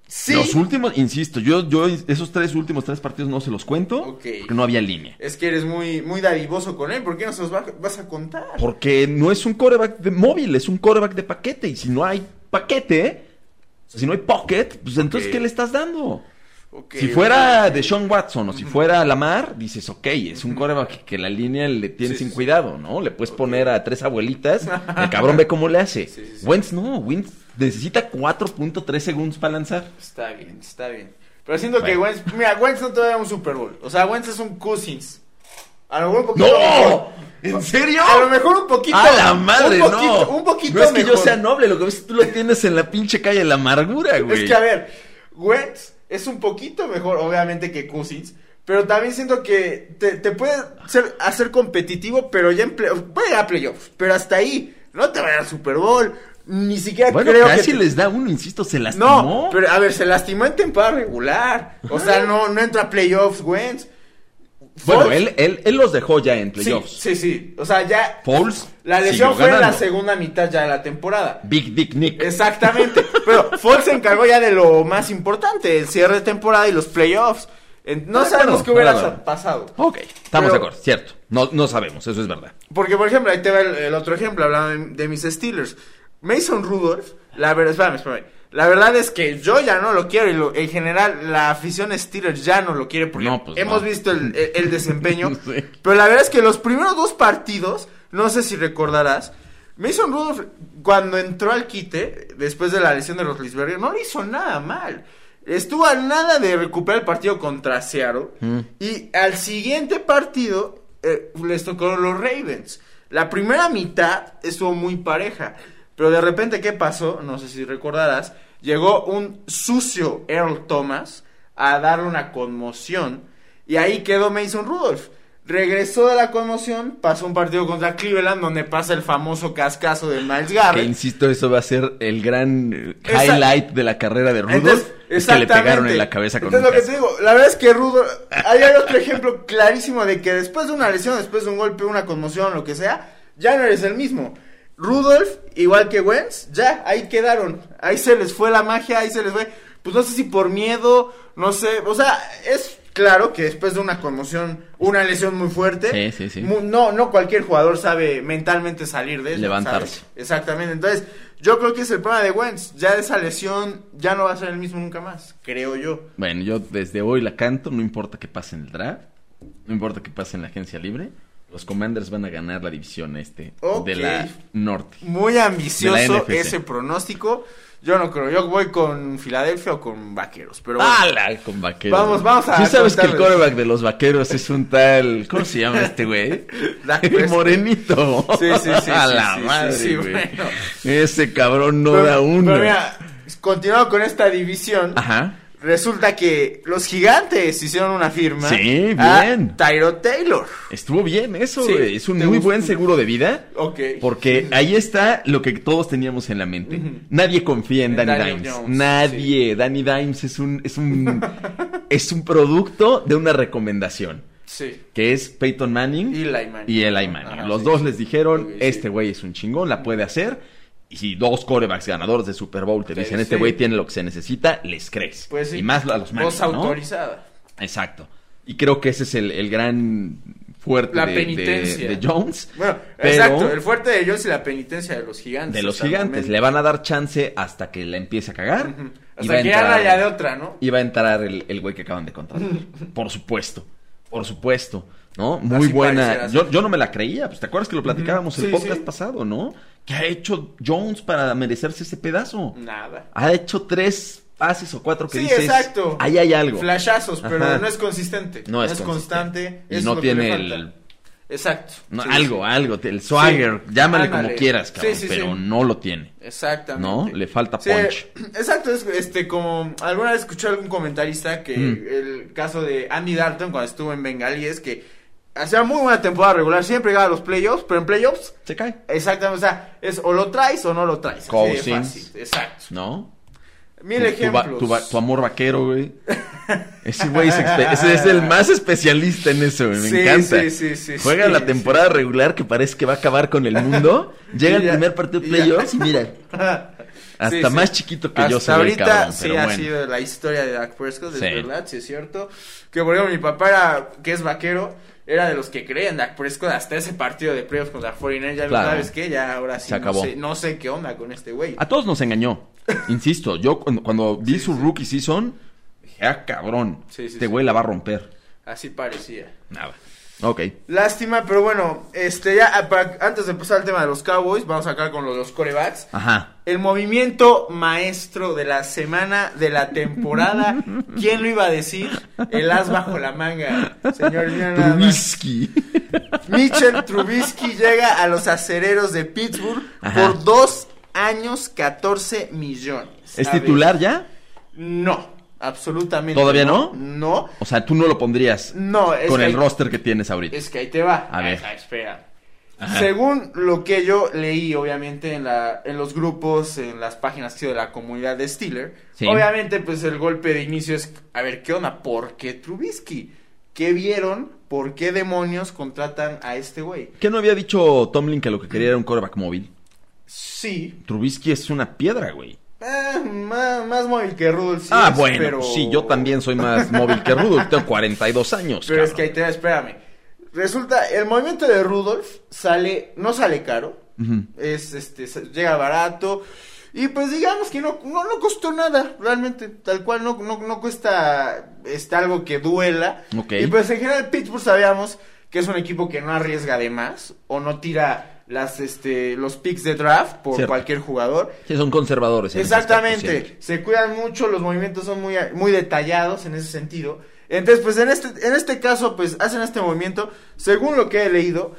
B: Sí.
A: Los últimos, insisto, yo, yo esos tres últimos tres partidos no se los cuento porque no había línea.
B: Es que eres muy, muy dadivoso con él. ¿Por qué no se los va- vas a contar?
A: Porque no es un coreback de móvil, es un coreback de paquete. Y si no hay paquete, o sea, si no hay pocket, pues entonces. ¿qué le estás dando? Si fuera de Sean Watson o si fuera Lamar, dices, ok, es un coreback que la línea le tiene
B: Sí,
A: sin
B: sí,
A: cuidado, ¿no? Le puedes poner a tres abuelitas, el cabrón ve cómo le hace.
B: Sí.
A: Wentz no, Wentz necesita 4.3 segundos para lanzar.
B: Está bien, está bien. Pero siento que. Wentz, mira, Wentz no te da un Super Bowl. O sea, Wentz es un Cousins. A lo mejor un poquito
A: ¡No!
B: mejor.
A: ¿En serio?
B: A lo mejor un poquito.
A: ¡A la madre,
B: un poquito,
A: no!
B: Un poquito
A: no es que
B: mejor.
A: yo sea noble, lo que ves es que tú lo tienes en la pinche calle de la amargura, güey.
B: Es que a ver, Wentz es un poquito mejor, obviamente, que Cousins. Pero también siento que te, te puede ser- hacer competitivo, pero ya en play, puede llegar a playoffs. Pero hasta ahí, no te va a dar Super Bowl. Ni siquiera
A: Bueno,
B: creo
A: casi
B: que. te-
A: les da uno, insisto, se lastimó.
B: No, pero a ver, se lastimó en temporada regular. O sea, no, no entra a playoffs, Wentz.
A: Bueno, él, él, él los dejó ya en playoffs.
B: sí, sí. O sea, ya.
A: Foles
B: La lesión fue en la segunda mitad ya de la temporada.
A: Big Dick Nick.
B: Exactamente. Pero Foles se encargó ya de lo más importante, el cierre de temporada y los playoffs. No
A: De
B: sabemos
A: acuerdo,
B: qué hubiera pasado.
A: Ok, estamos
B: Pero-
A: de acuerdo, cierto. No, no sabemos, eso es verdad.
B: Porque, por ejemplo, ahí te va el, el otro ejemplo, hablando de, de mis Steelers. Mason Rudolph, la verdad, espérame, espérame. La verdad es que yo ya no lo quiero y lo- en general la afición Steelers ya no lo quiere porque
A: No, pues
B: hemos
A: no.
B: visto el, el- el desempeño.
A: Sí.
B: Pero la verdad es que los primeros dos partidos, no sé si recordarás, Mason Rudolph cuando entró al quite, después de la lesión de Roethlisberger, no le hizo nada mal. Estuvo a nada de recuperar el partido contra Seattle.
A: Mm.
B: Y al siguiente partido eh, les tocó los Ravens. La primera mitad estuvo muy pareja. Pero de repente, ¿qué pasó? No sé si recordarás. Llegó un sucio Earl Thomas a darle una conmoción. Y ahí quedó Mason Rudolph. regresó de la conmoción, pasó un partido contra Cleveland donde pasa el famoso cascazo de Miles Garrett.
A: Que insisto, eso va a ser el gran eh, highlight de la carrera de Rudolph.
B: Entonces,
A: es que le pegaron en la cabeza con
B: Entonces,
A: un
B: lo que te digo, la verdad es que Rudolph, ahí hay otro ejemplo clarísimo de que después de una lesión, después de un golpe, una conmoción, lo que sea, ya no eres el mismo. Rudolph, igual que Wentz, ya, ahí quedaron. Ahí se les fue la magia, ahí se les fue. Pues no sé si por miedo, no sé. O sea, es claro que después de una conmoción, una lesión muy fuerte,
A: Sí, sí, sí.
B: mu- no, no cualquier jugador sabe mentalmente salir de eso.
A: Levantarse.
B: ¿sabes? Exactamente. Entonces, yo creo que es el problema de Wentz. Ya esa lesión ya no va a ser el mismo nunca más, creo yo.
A: Bueno, yo desde hoy la canto, no importa que pase en el draft, no importa que pase en la agencia libre. Los Commanders van a ganar la división este de la norte.
B: Muy ambicioso ese pronóstico. Yo no creo, yo voy con Filadelfia o con Vaqueros, pero bueno.
A: ¡Hala! Con vaqueros.
B: Vamos, vamos a
A: Sí sabes que el quarterback de los vaqueros es un tal... ¿Cómo se llama este güey? El morenito.
B: Sí, sí, sí,
A: A
B: sí,
A: la
B: sí, sí,
A: madre,
B: sí,
A: güey.
B: bueno.
A: Ese cabrón no
B: Pero-
A: da uno.
B: Pero mira, continuando con esta división,
A: Ajá.
B: Resulta que los gigantes hicieron una firma
A: Sí,
B: a
A: bien.
B: Tyro Taylor.
A: Estuvo bien eso,
B: Sí.
A: Es un
B: ¿te
A: muy
B: gustó?
A: buen seguro de vida.
B: Ok.
A: Porque ahí está lo que todos teníamos en la mente. Nadie confía en
B: En
A: Danny Dimes.
B: Jones,
A: Nadie. Danny Dimes es un, es un, es un producto de una recomendación.
B: Sí.
A: Que es Peyton Manning
B: Eli Manning.
A: y Eli Manning.
B: Ajá,
A: Los
B: sí,
A: dos les dijeron, este güey es un chingón, la puede hacer. Y si dos corebacks ganadores de Super Bowl te dicen,
B: sí.
A: este güey tiene lo que se necesita, les crees.
B: Pues sí.
A: Y más a los
B: Voz
A: ¿no?
B: autorizada.
A: Exacto. Y creo que ese es el, el gran fuerte
B: La
A: de,
B: penitencia.
A: de Jones.
B: Bueno,
A: Pero-
B: exacto. El fuerte de ellos y la penitencia de los gigantes.
A: de los gigantes. Le van a dar chance hasta que la empiece a cagar. Y va
B: Hasta
A: a
B: que ya
A: entrar-
B: haya de otra, ¿no?
A: Y va a entrar el, el güey que acaban de contratar. Por supuesto. Por supuesto. ¿No? Muy
B: Así
A: buena. Yo, yo no me la creía. Pues te acuerdas que lo platicábamos el podcast
B: sí.
A: pasado, ¿no? ¿Qué ha hecho Jones para merecerse ese pedazo?
B: Nada.
A: Ha hecho tres pases o cuatro que
B: Sí,
A: dices.
B: exacto.
A: Ahí hay algo.
B: Flashazos, pero
A: Ajá.
B: no es consistente.
A: No es
B: constante.
A: Y no
B: es lo que le
A: tiene el-
B: Exacto.
A: No,
B: Sí,
A: algo, algo. El swagger. Llámale
B: Ándale.
A: como quieras, cabrón. Pero no lo tiene.
B: Exactamente.
A: ¿No? Le falta punch.
B: exacto, es este como alguna vez escuché algún comentarista que
A: Mm.
B: el caso de Andy Dalton cuando estuvo en Bengalíes que hacía muy buena temporada regular, siempre llegaba a los playoffs, pero en playoffs
A: Se cae.
B: exactamente, o sea, es o lo traes o no lo traes. así de fácil, Exacto.
A: ¿No?
B: Mil
A: Tu- tu,
B: ejemplos.
A: tu va- tu amor vaquero, güey. Ese güey es, ese es el más especialista en eso, güey. Me
B: Sí,
A: encanta.
B: sí, sí, sí,
A: Juega
B: sí,
A: la temporada regular que parece que va a acabar con el mundo. Llega el primer partido de playoffs y mira, hasta
B: Sí, sí.
A: más chiquito que yo
B: Hasta
A: ve el
B: ahorita
A: cabrón,
B: sí ha
A: bueno.
B: sido la historia de Dak Prescott, es
A: Sí.
B: verdad, sí es cierto. Que por ejemplo mi papá era, que es vaquero, era de los que creían en Dak Prescott hasta ese partido de playoffs contra 49 ya
A: Claro.
B: sabes qué, ya ahora sí
A: Se acabó.
B: No, sé, no sé qué onda con este güey.
A: A todos nos engañó. Insisto, yo cuando, cuando vi su rookie season, dije, ah, cabrón,
B: Sí,
A: este güey la va a romper.
B: Así parecía.
A: Nada. Ok.
B: Lástima, pero bueno, este ya ah, para- antes de pasar al tema de los Cowboys, vamos a acá con lo de los corebacks.
A: Ajá.
B: El movimiento maestro de la semana, de la temporada. ¿Quién lo iba a decir? El as bajo la manga. Señor.
A: Trubisky.
B: Mitchell Trubisky llega a los acereros de Pittsburgh
A: Ajá.
B: por dos años, 14 millones.
A: ¿Es
B: ver,
A: titular ya?
B: No, absolutamente.
A: ¿Todavía no?
B: No,
A: O sea, tú no lo pondrías
B: no. Es
A: con
B: que
A: el
B: ahí-
A: roster que tienes ahorita.
B: Es que ahí te va.
A: A ver.
B: Ah, espera.
A: Ajá.
B: Según lo que yo leí, obviamente, en, la, en los grupos, en las páginas tío, de la comunidad de Steeler,
A: Sí.
B: obviamente, pues el golpe de inicio es, a ver, ¿qué onda? ¿Por qué Trubisky? ¿Qué vieron? ¿Por qué demonios contratan a este güey?
A: ¿Qué no había dicho Tomlin que lo que quería era un quarterback móvil?
B: Sí,
A: Trubisky es una piedra, güey.
B: Eh, más, más móvil que Rudolph. sí
A: ah,
B: es,
A: bueno,
B: pero...
A: sí, yo también soy más móvil que Rudolph. Tengo 42 años.
B: Pero es que ahí te va, espérame. Resulta, el movimiento de Rudolph sale, no sale caro, es este llega barato y pues digamos que no, no, no costó nada realmente tal cual no, no, no cuesta este, algo que duela y pues en general Pittsburgh sabíamos que es un equipo que no arriesga de más o no tira las este los picks de draft por
A: Cierto.
B: cualquier jugador
A: Sí, son conservadores. aspecto
B: Exactamente, se cuidan mucho, los movimientos son muy, muy detallados en ese sentido. Entonces, pues en este, en este caso, pues hacen este movimiento, según lo que he leído,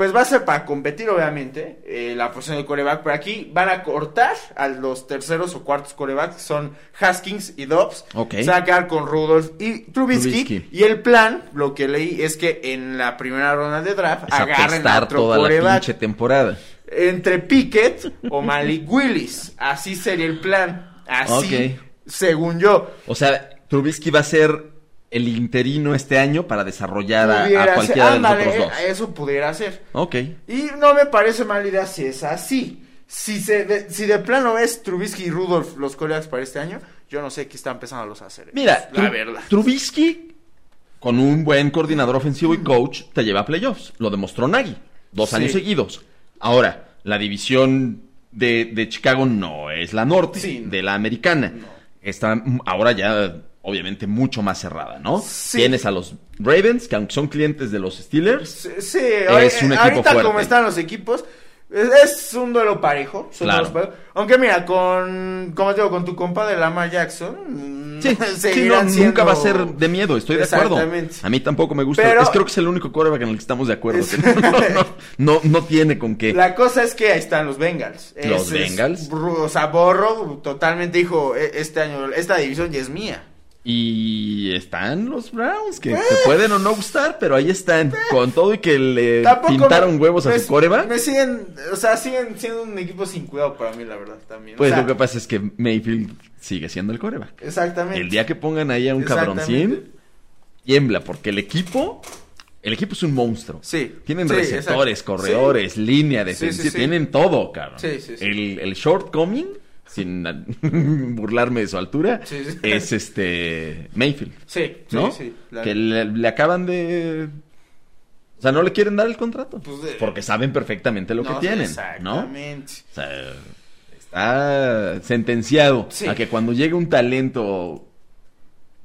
B: pues va a ser para competir, obviamente, eh, la posición de coreback. Pero aquí van a cortar a los terceros o cuartos corebacks, que son Haskins y Dobbs.
A: Ok.
B: Se va a quedar con Rudolph y Trubisky.
A: Trubisky.
B: Y el plan, lo que leí, es que en la primera ronda de draft
A: Es
B: agarren a otro
A: toda la
B: coreback.
A: pinche temporada.
B: Entre Pickett o Malik Willis. Así sería el plan. Así, según yo.
A: O sea, Trubisky va a ser el interino este año para desarrollar a, a
B: Pudiera ser-
A: cualquiera de los otros dos.
B: Eso pudiera ser.
A: Ok.
B: Y no me parece mala idea si es así. Si, se de, si de plano es Trubisky y Rudolph los colegas para este año, yo no sé qué están empezando los a hacer.
A: Mira,
B: la
A: Tru-
B: verdad.
A: Trubisky, con un buen coordinador ofensivo y coach, te lleva a playoffs. Lo demostró Nagy. Dos
B: Sí.
A: años seguidos. Ahora, la división de, de Chicago no es la norte,
B: Sí, no.
A: de la americana. Está mm, ahora ya, obviamente, mucho más cerrada, ¿no?
B: Sí.
A: Tienes a los Ravens, que aunque son clientes de los Steelers,
B: Sí, sí, ahori-
A: un equipo
B: ahorita
A: fuerte.
B: como están los equipos, es, es un duelo parejo. son
A: Claro.
B: Aunque mira, con, como te digo, con tu compa de Lamar Jackson,
A: Sí, sí, no,
B: seguirán
A: nunca va a ser de miedo, estoy de acuerdo. A mí tampoco me gusta.
B: Pero-
A: es creo que es el único quarterback en el que estamos de acuerdo.
B: Es-
A: que no, no, no, no tiene con qué.
B: La cosa es que ahí están los Bengals.
A: Los
B: es-
A: Bengals.
B: Bru- o sea, Borro totalmente dijo, "E- este año, esta división ya es mía.
A: Y están los Browns, que te pueden o no gustar, pero ahí están. Con todo y que le
B: Tampoco
A: pintaron
B: me-
A: huevos a
B: me-
A: su coreback.
B: Me siguen, o sea, siguen siendo un equipo sin cuidado para mí, la verdad, también. O
A: Pues
B: sea,
A: lo que pasa es que Mayfield sigue siendo el coreback.
B: Exactamente.
A: El día que pongan ahí a un cabroncín, tiembla, porque el equipo, el equipo es un monstruo.
B: Sí.
A: Tienen
B: Sí,
A: receptores,
B: exacto.
A: corredores, línea
B: Sí,
A: defensiva,
B: sí, sí.
A: tienen todo, cabrón.
B: Sí, sí, sí.
A: El, el shortcoming, sin burlarme de su altura,
B: Sí, sí.
A: es este Mayfield.
B: Sí, sí,
A: ¿no?
B: sí.
A: Que le, le acaban de... O sea, no le quieren dar el contrato.
B: Pues de-
A: Porque saben perfectamente lo que
B: No,
A: tienen, ¿no?
B: Exactamente.
A: O sea, está sentenciado a que cuando llegue un talento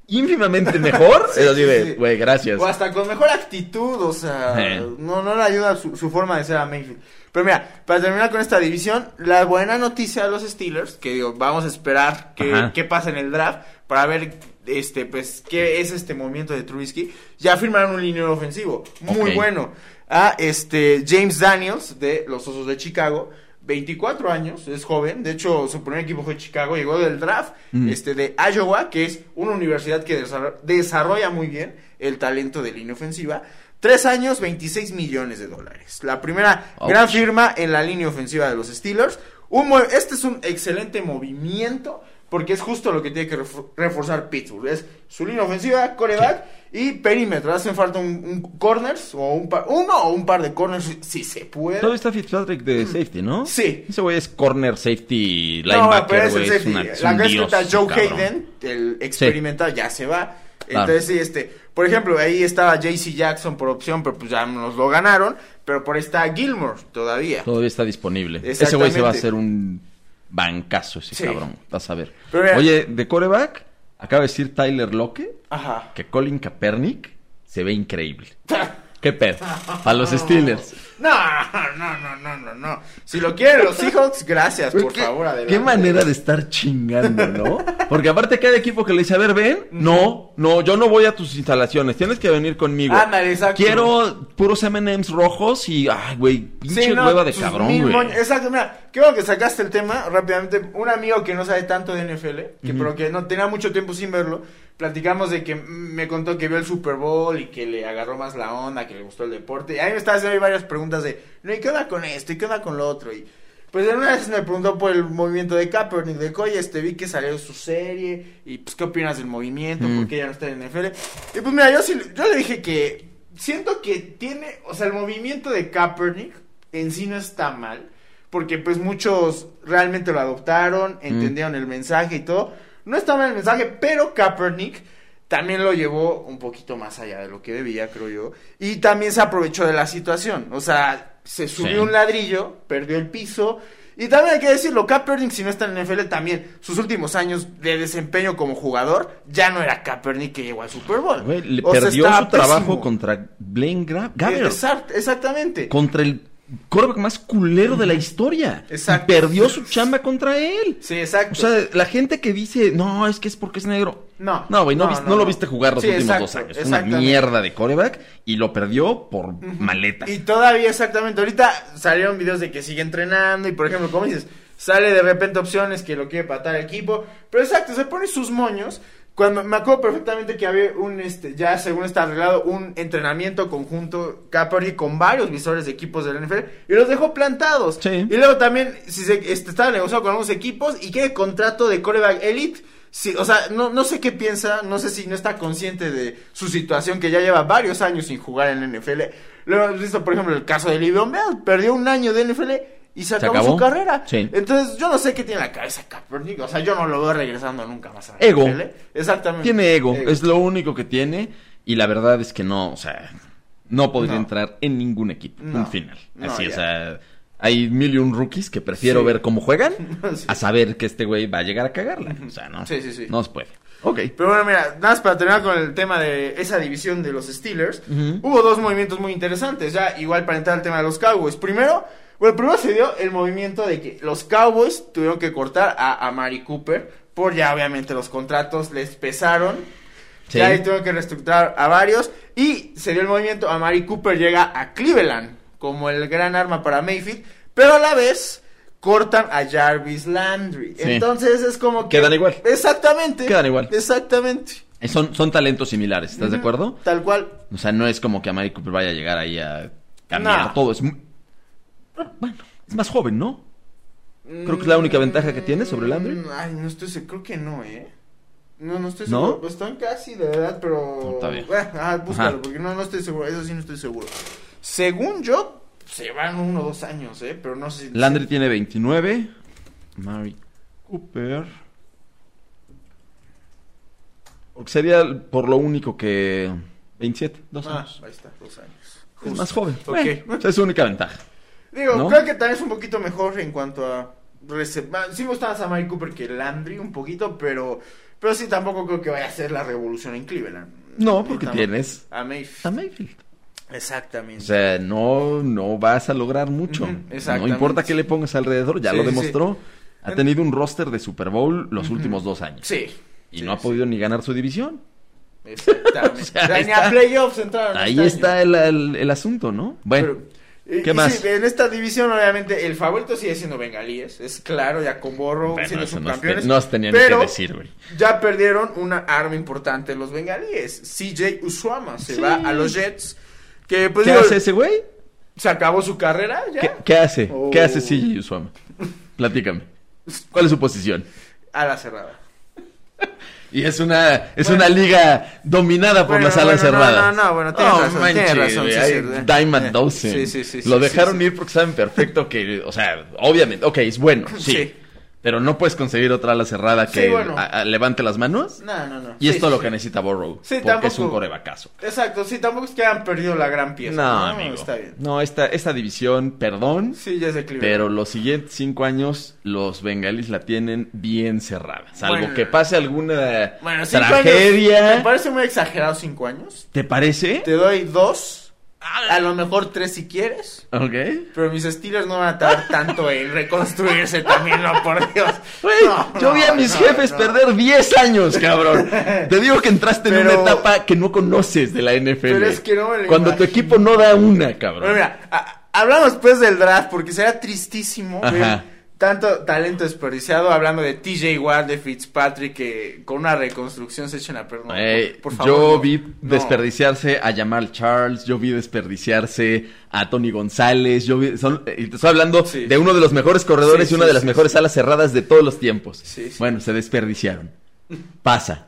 A: ínfimamente mejor,
B: Sí,
A: es así
B: sí,
A: de,
B: sí.
A: güey, gracias.
B: O hasta con mejor actitud, o sea,
A: Eh.
B: no, no le ayuda su, su forma de ser a Mayfield. Pero mira, para terminar con esta división, la buena noticia de los Steelers, que digo, vamos a esperar que, qué pasa en el draft para ver este pues qué es este movimiento de Trubisky. Ya firmaron un liniero ofensivo, muy bueno. A este James Daniels de los Osos de Chicago. 24 años, es joven, de hecho su primer equipo fue Chicago, llegó del draft
A: Mm.
B: este, de Iowa, que es una universidad que desarro- desarrolla muy bien el talento de línea ofensiva. Tres años, 26 millones de dólares. La primera
A: Ouch.
B: gran firma en la línea ofensiva de los Steelers. Un este es un excelente movimiento porque es justo lo que tiene que refor- reforzar Pittsburgh. Es su línea ofensiva, coreback y perímetro. Hacen falta un, un corners o un par, uno o un par de corners si, se puede.
A: Todavía está Fitzpatrick de safety, ¿no?
B: Mm. Sí.
A: Ese güey es corner safety
B: No, pero
A: linebacker,
B: es el safety.
A: una, es
B: La que está Joe
A: cabrón.
B: Hayden, el experimental, ya se va.
A: Claro.
B: Entonces, sí, este, por ejemplo, ahí estaba JC Jackson por opción, pero pues ya nos lo ganaron. Pero por ahí está Gilmore todavía.
A: Todavía está disponible. Ese güey se va a hacer un bancazo, ese
B: Sí.
A: cabrón. Vas a ver.
B: Mira-
A: Oye, de coreback, acaba de decir Tyler Locke
B: Ajá.
A: que Colin Kaepernick se ve increíble. ¿Qué pedo? Para los Steelers.
B: No, no, no, no, no, no. Si lo quieren los Seahawks, gracias, por
A: ¿Qué,
B: favor, adelante.
A: qué manera de estar chingando, ¿no? Porque aparte cada equipo que le dice, a ver, ven, no, no, yo no voy a tus instalaciones, tienes que venir conmigo.
B: Ándale, exacto.
A: Quiero puros M&M's rojos y, ay, güey, pinche
B: Sí, no,
A: hueva de
B: sus
A: cabrón, güey.
B: Exacto, mira, qué bueno que sacaste el tema rápidamente. Un amigo que no sabe tanto de NFL, que pero que no tenía mucho tiempo sin verlo, platicamos de que mm, me contó que vio el Super Bowl y que le agarró más la onda, que le gustó el deporte. Y a mí me estaba haciendo varias preguntas de, no, ¿y qué onda con esto? ¿Y qué onda con lo otro? Y pues en una vez me preguntó por el movimiento de Kaepernick, de que, oye, este, vi que salió su serie, y pues, ¿qué opinas del movimiento?
A: Mm.
B: ¿Por qué ya no está en NFL? Y pues mira, yo sí, yo le dije que siento que tiene, o sea, el movimiento de Kaepernick en sí no está mal, porque pues muchos realmente lo adoptaron, entendieron el mensaje y todo. No está mal el mensaje, pero Kaepernick también lo llevó un poquito más allá de lo que debía, creo yo. Y también se aprovechó de la situación. O sea, se subió
A: Sí.
B: un ladrillo, perdió el piso. Y también hay que decirlo, Kaepernick, si no está en NFL, también sus últimos años de desempeño como jugador, ya no era Kaepernick que llegó al Super Bowl.
A: Le
B: O
A: perdió
B: estaba
A: su trabajo contra Blaine Gra- Gabbert.
B: Exact- exactamente.
A: Contra el coreback más culero de la historia.
B: Exacto.
A: Y perdió su chamba contra él.
B: Sí, exacto.
A: O sea, la gente que dice, no, es que es porque es negro.
B: No.
A: No, güey, no,
B: No,
A: viste-
B: no,
A: no lo viste jugar los
B: Sí,
A: últimos
B: exacto,
A: dos años. Es una mierda de coreback y lo perdió por maleta.
B: Y todavía exactamente, ahorita salieron videos de que sigue entrenando y por ejemplo, como dices, sale de repente opciones que lo quiere patar el equipo, pero exacto, se pone sus moños. Cuando me acuerdo perfectamente que había un este ya según está arreglado un entrenamiento conjunto Kaepernick con varios visores de equipos del NFL y los dejó plantados.
A: Sí.
B: Y luego también si se este, estaba negociando con algunos equipos y quiere contrato de coreback elite Sí, o sea, no, no sé qué piensa, no sé si no está consciente de su situación que ya lleva varios años sin jugar en la NFL. Luego hemos visto, por ejemplo, el caso de Livion Bell, perdió un año de NFL y se, acabó,
A: acabó?
B: su carrera.
A: Sí.
B: Entonces, yo no sé qué tiene en la cabeza Kaepernick, o sea, yo no lo veo regresando nunca más a la
A: Ego.
B: NFL. Exactamente.
A: Tiene ego, es lo único que tiene. Y la verdad es que no, o sea, no podría
B: No.
A: entrar en ningún equipo.
B: No.
A: Un final.
B: No,
A: Así,
B: ya.
A: o sea, hay mil y un rookies que prefiero
B: Sí.
A: ver cómo juegan
B: Sí.
A: a saber que este güey va a llegar a cagarla. O sea, no.
B: Sí, sí, sí.
A: No se puede. Ok.
B: Pero bueno, mira, nada más para terminar con el tema de esa división de los Steelers, hubo dos movimientos muy interesantes, ya igual para entrar al tema de los Cowboys. Primero, bueno, primero se dio el movimiento de que los Cowboys tuvieron que cortar a, a Mari Cooper, por ya obviamente los contratos les pesaron,
A: Sí.
B: ya ahí tuvieron que reestructurar a varios, y se dio el movimiento, a Mari Cooper llega a Cleveland como el gran arma para Mayfield, pero a la vez cortan a Jarvis Landry.
A: Sí.
B: Entonces es como que...
A: Quedan igual.
B: Exactamente.
A: Quedan igual.
B: Exactamente.
A: Eh, Son, son talentos similares, ¿estás de acuerdo?
B: Tal cual.
A: O sea, no es como que a Mari Cooper vaya a llegar ahí a cambiar
B: No.
A: todo. Es, bueno, es más joven, ¿no? Creo que es la única ventaja que tiene sobre Landry.
B: Mm, Ay, no estoy seguro. Creo que no, ¿eh? No, no estoy
A: ¿No?
B: seguro. Pues Están casi de edad, pero.
A: Está bien.
B: Bueno, ah, búscalo,
A: Ajá.
B: porque no, no estoy seguro. Eso sí, no estoy seguro. Según yo, se van uno o dos años, ¿eh? Pero no sé si.
A: Landry tiene 29. Mari Cooper. Porque sería por lo único que. 27, dos
B: Ah,
A: años.
B: ahí está, dos años.
A: Es más joven.
B: Ok.
A: Bueno, esa es su única ventaja.
B: Digo,
A: ¿no?
B: creo que también es un poquito mejor en cuanto a. ah, Sí me gusta más a Mari Cooper que Landry un poquito, pero. Pero sí, tampoco creo que vaya a ser la revolución en Cleveland.
A: No, porque tienes
B: A Mayfield.
A: a Mayfield.
B: Exactamente.
A: O sea, no, no vas a lograr mucho.
B: Ujú,
A: no importa qué le pongas alrededor, ya
B: Sí,
A: lo
B: sí,
A: demostró. Ha
B: En-
A: tenido un roster de Super Bowl los últimos dos años.
B: Sí.
A: Y
B: sí,
A: no ha podido ni ganar su división.
B: Exactamente.
A: O sea, ahí
B: Ni a
A: está.
B: playoffs entraron.
A: Ahí
B: este
A: está el, el- el asunto, ¿no? Bueno,
B: Pero,
A: ¿qué
B: y
A: más?
B: sí, en esta división, obviamente, el favorito sigue siendo Bengalíes. Es claro, ya con Borro
A: bueno,
B: siendo subcampeones.
A: no se tenía
B: pero
A: que decir, güey.
B: ya perdieron una arma importante los Bengalíes. CJ Uswama se
A: Sí.
B: va a los Jets. Que, pues,
A: ¿Qué
B: digo,
A: hace ese güey?
B: se acabó su carrera ya.
A: ¿Qué, qué hace?
B: Oh.
A: ¿Qué hace CJ Usama? Platícame. ¿Cuál es su posición?
B: A la cerrada.
A: Y es una es
B: Bueno.
A: una liga dominada por
B: Bueno,
A: las alas
B: bueno,
A: cerradas.
B: no, no, bueno, tienes razón, tienes razón, sí,
A: hay. Diamond
B: Eh,
A: Dawson.
B: sí, sí, sí,
A: Lo dejaron ir porque saben perfecto que, o sea, obviamente, ok, es bueno, sí. Pero no puedes conseguir otra ala cerrada que
B: Sí, bueno.
A: a- a- levante las manos.
B: No, no, no.
A: Y
B: Sí,
A: es todo
B: sí,
A: lo que necesita Borrow.
B: Sí,
A: porque es un
B: tampoco-
A: corebacazo.
B: Exacto, sí, tampoco es que hayan perdido la gran pieza.
A: No,
B: No,
A: amigo.
B: Está bien.
A: No, esta, esta división, perdón.
B: Sí, ya Cleveland.
A: Pero los siguientes cinco años, los bengalis la tienen bien cerrada. Salvo
B: Bueno.
A: que pase alguna
B: Bueno,
A: tragedia.
B: años. Me parece muy exagerado cinco años.
A: ¿Te parece?
B: Te doy dos. A lo mejor tres si quieres.
A: Ok.
B: Pero mis Steelers no van a tardar tanto en reconstruirse también, no, por Dios. No,
A: yo
B: no,
A: vi a mis
B: no,
A: jefes
B: no.
A: perder 10 años, cabrón. Te digo que entraste en
B: Pero-
A: una etapa que no conoces de la NFL.
B: Pero es que no me lo
A: Cuando tu equipo no da una, cabrón.
B: Bueno, mira, a- hablamos después del draft porque será tristísimo
A: Ajá.
B: Tanto talento desperdiciado. Hablando de TJ Watt, de Fitzpatrick, que con una reconstrucción se echen a perder.
A: Eh,
B: por, favor,
A: yo
B: no.
A: vi
B: No.
A: desperdiciarse a Jamal Charles, yo vi desperdiciarse a Tony González, yo vi, son- y te estoy hablando
B: Sí.
A: de uno de los mejores corredores
B: Sí,
A: y una
B: sí,
A: de las mejores alas cerradas de todos los tiempos. Bueno, se desperdiciaron. Pasa.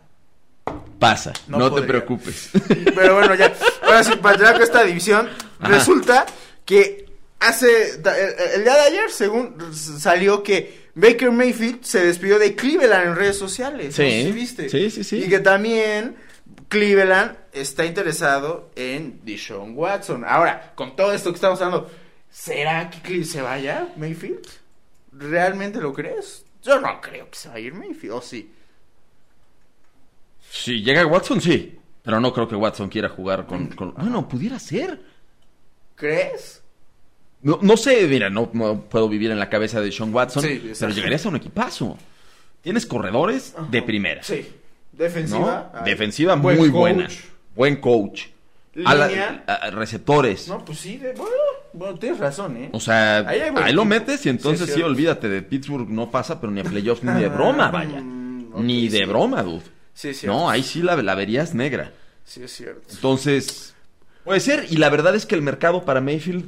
A: Pasa.
B: No
A: No, te preocupes.
B: Pero bueno, ya. Ahora sí, para esta división,
A: Ajá.
B: resulta que hace. El, día de ayer, según salió que Baker Mayfield se despidió de Cleveland en redes sociales.
A: Sí.
B: No si viste.
A: Sí, sí, sí.
B: Y que también Cleveland está interesado en Deshaun Watson. Ahora, con todo esto que estamos hablando, ¿será que Cle- se vaya Mayfield? ¿Realmente lo crees? Yo no creo que se vaya a ir Mayfield, ¿o sí?
A: Si llega Watson, sí. Pero no creo que Watson quiera jugar con... con- Bueno, pudiera ser.
B: ¿Crees?
A: No, no sé, mira, no, no puedo vivir en la cabeza de Sean Watson,
B: Sí,
A: pero llegarías a un equipazo. Tienes corredores de primera.
B: Sí. Defensiva.
A: Defensiva
B: buen
A: muy
B: coach.
A: buena. Buen coach. A- receptores.
B: No, pues sí, de- bueno, bueno, tienes razón, ¿eh?
A: O sea,
B: Ahí
A: lo metes y entonces
B: Sí,
A: sí, olvídate de Pittsburgh, no pasa, pero ni a playoffs ni de broma, vaya.
B: Mm,
A: ni de
B: sí.
A: broma, dude.
B: Sí, cierto.
A: No, ahí sí la, la verías negra.
B: Sí, es cierto.
A: Entonces, puede ser. Y la verdad es que el mercado para Mayfield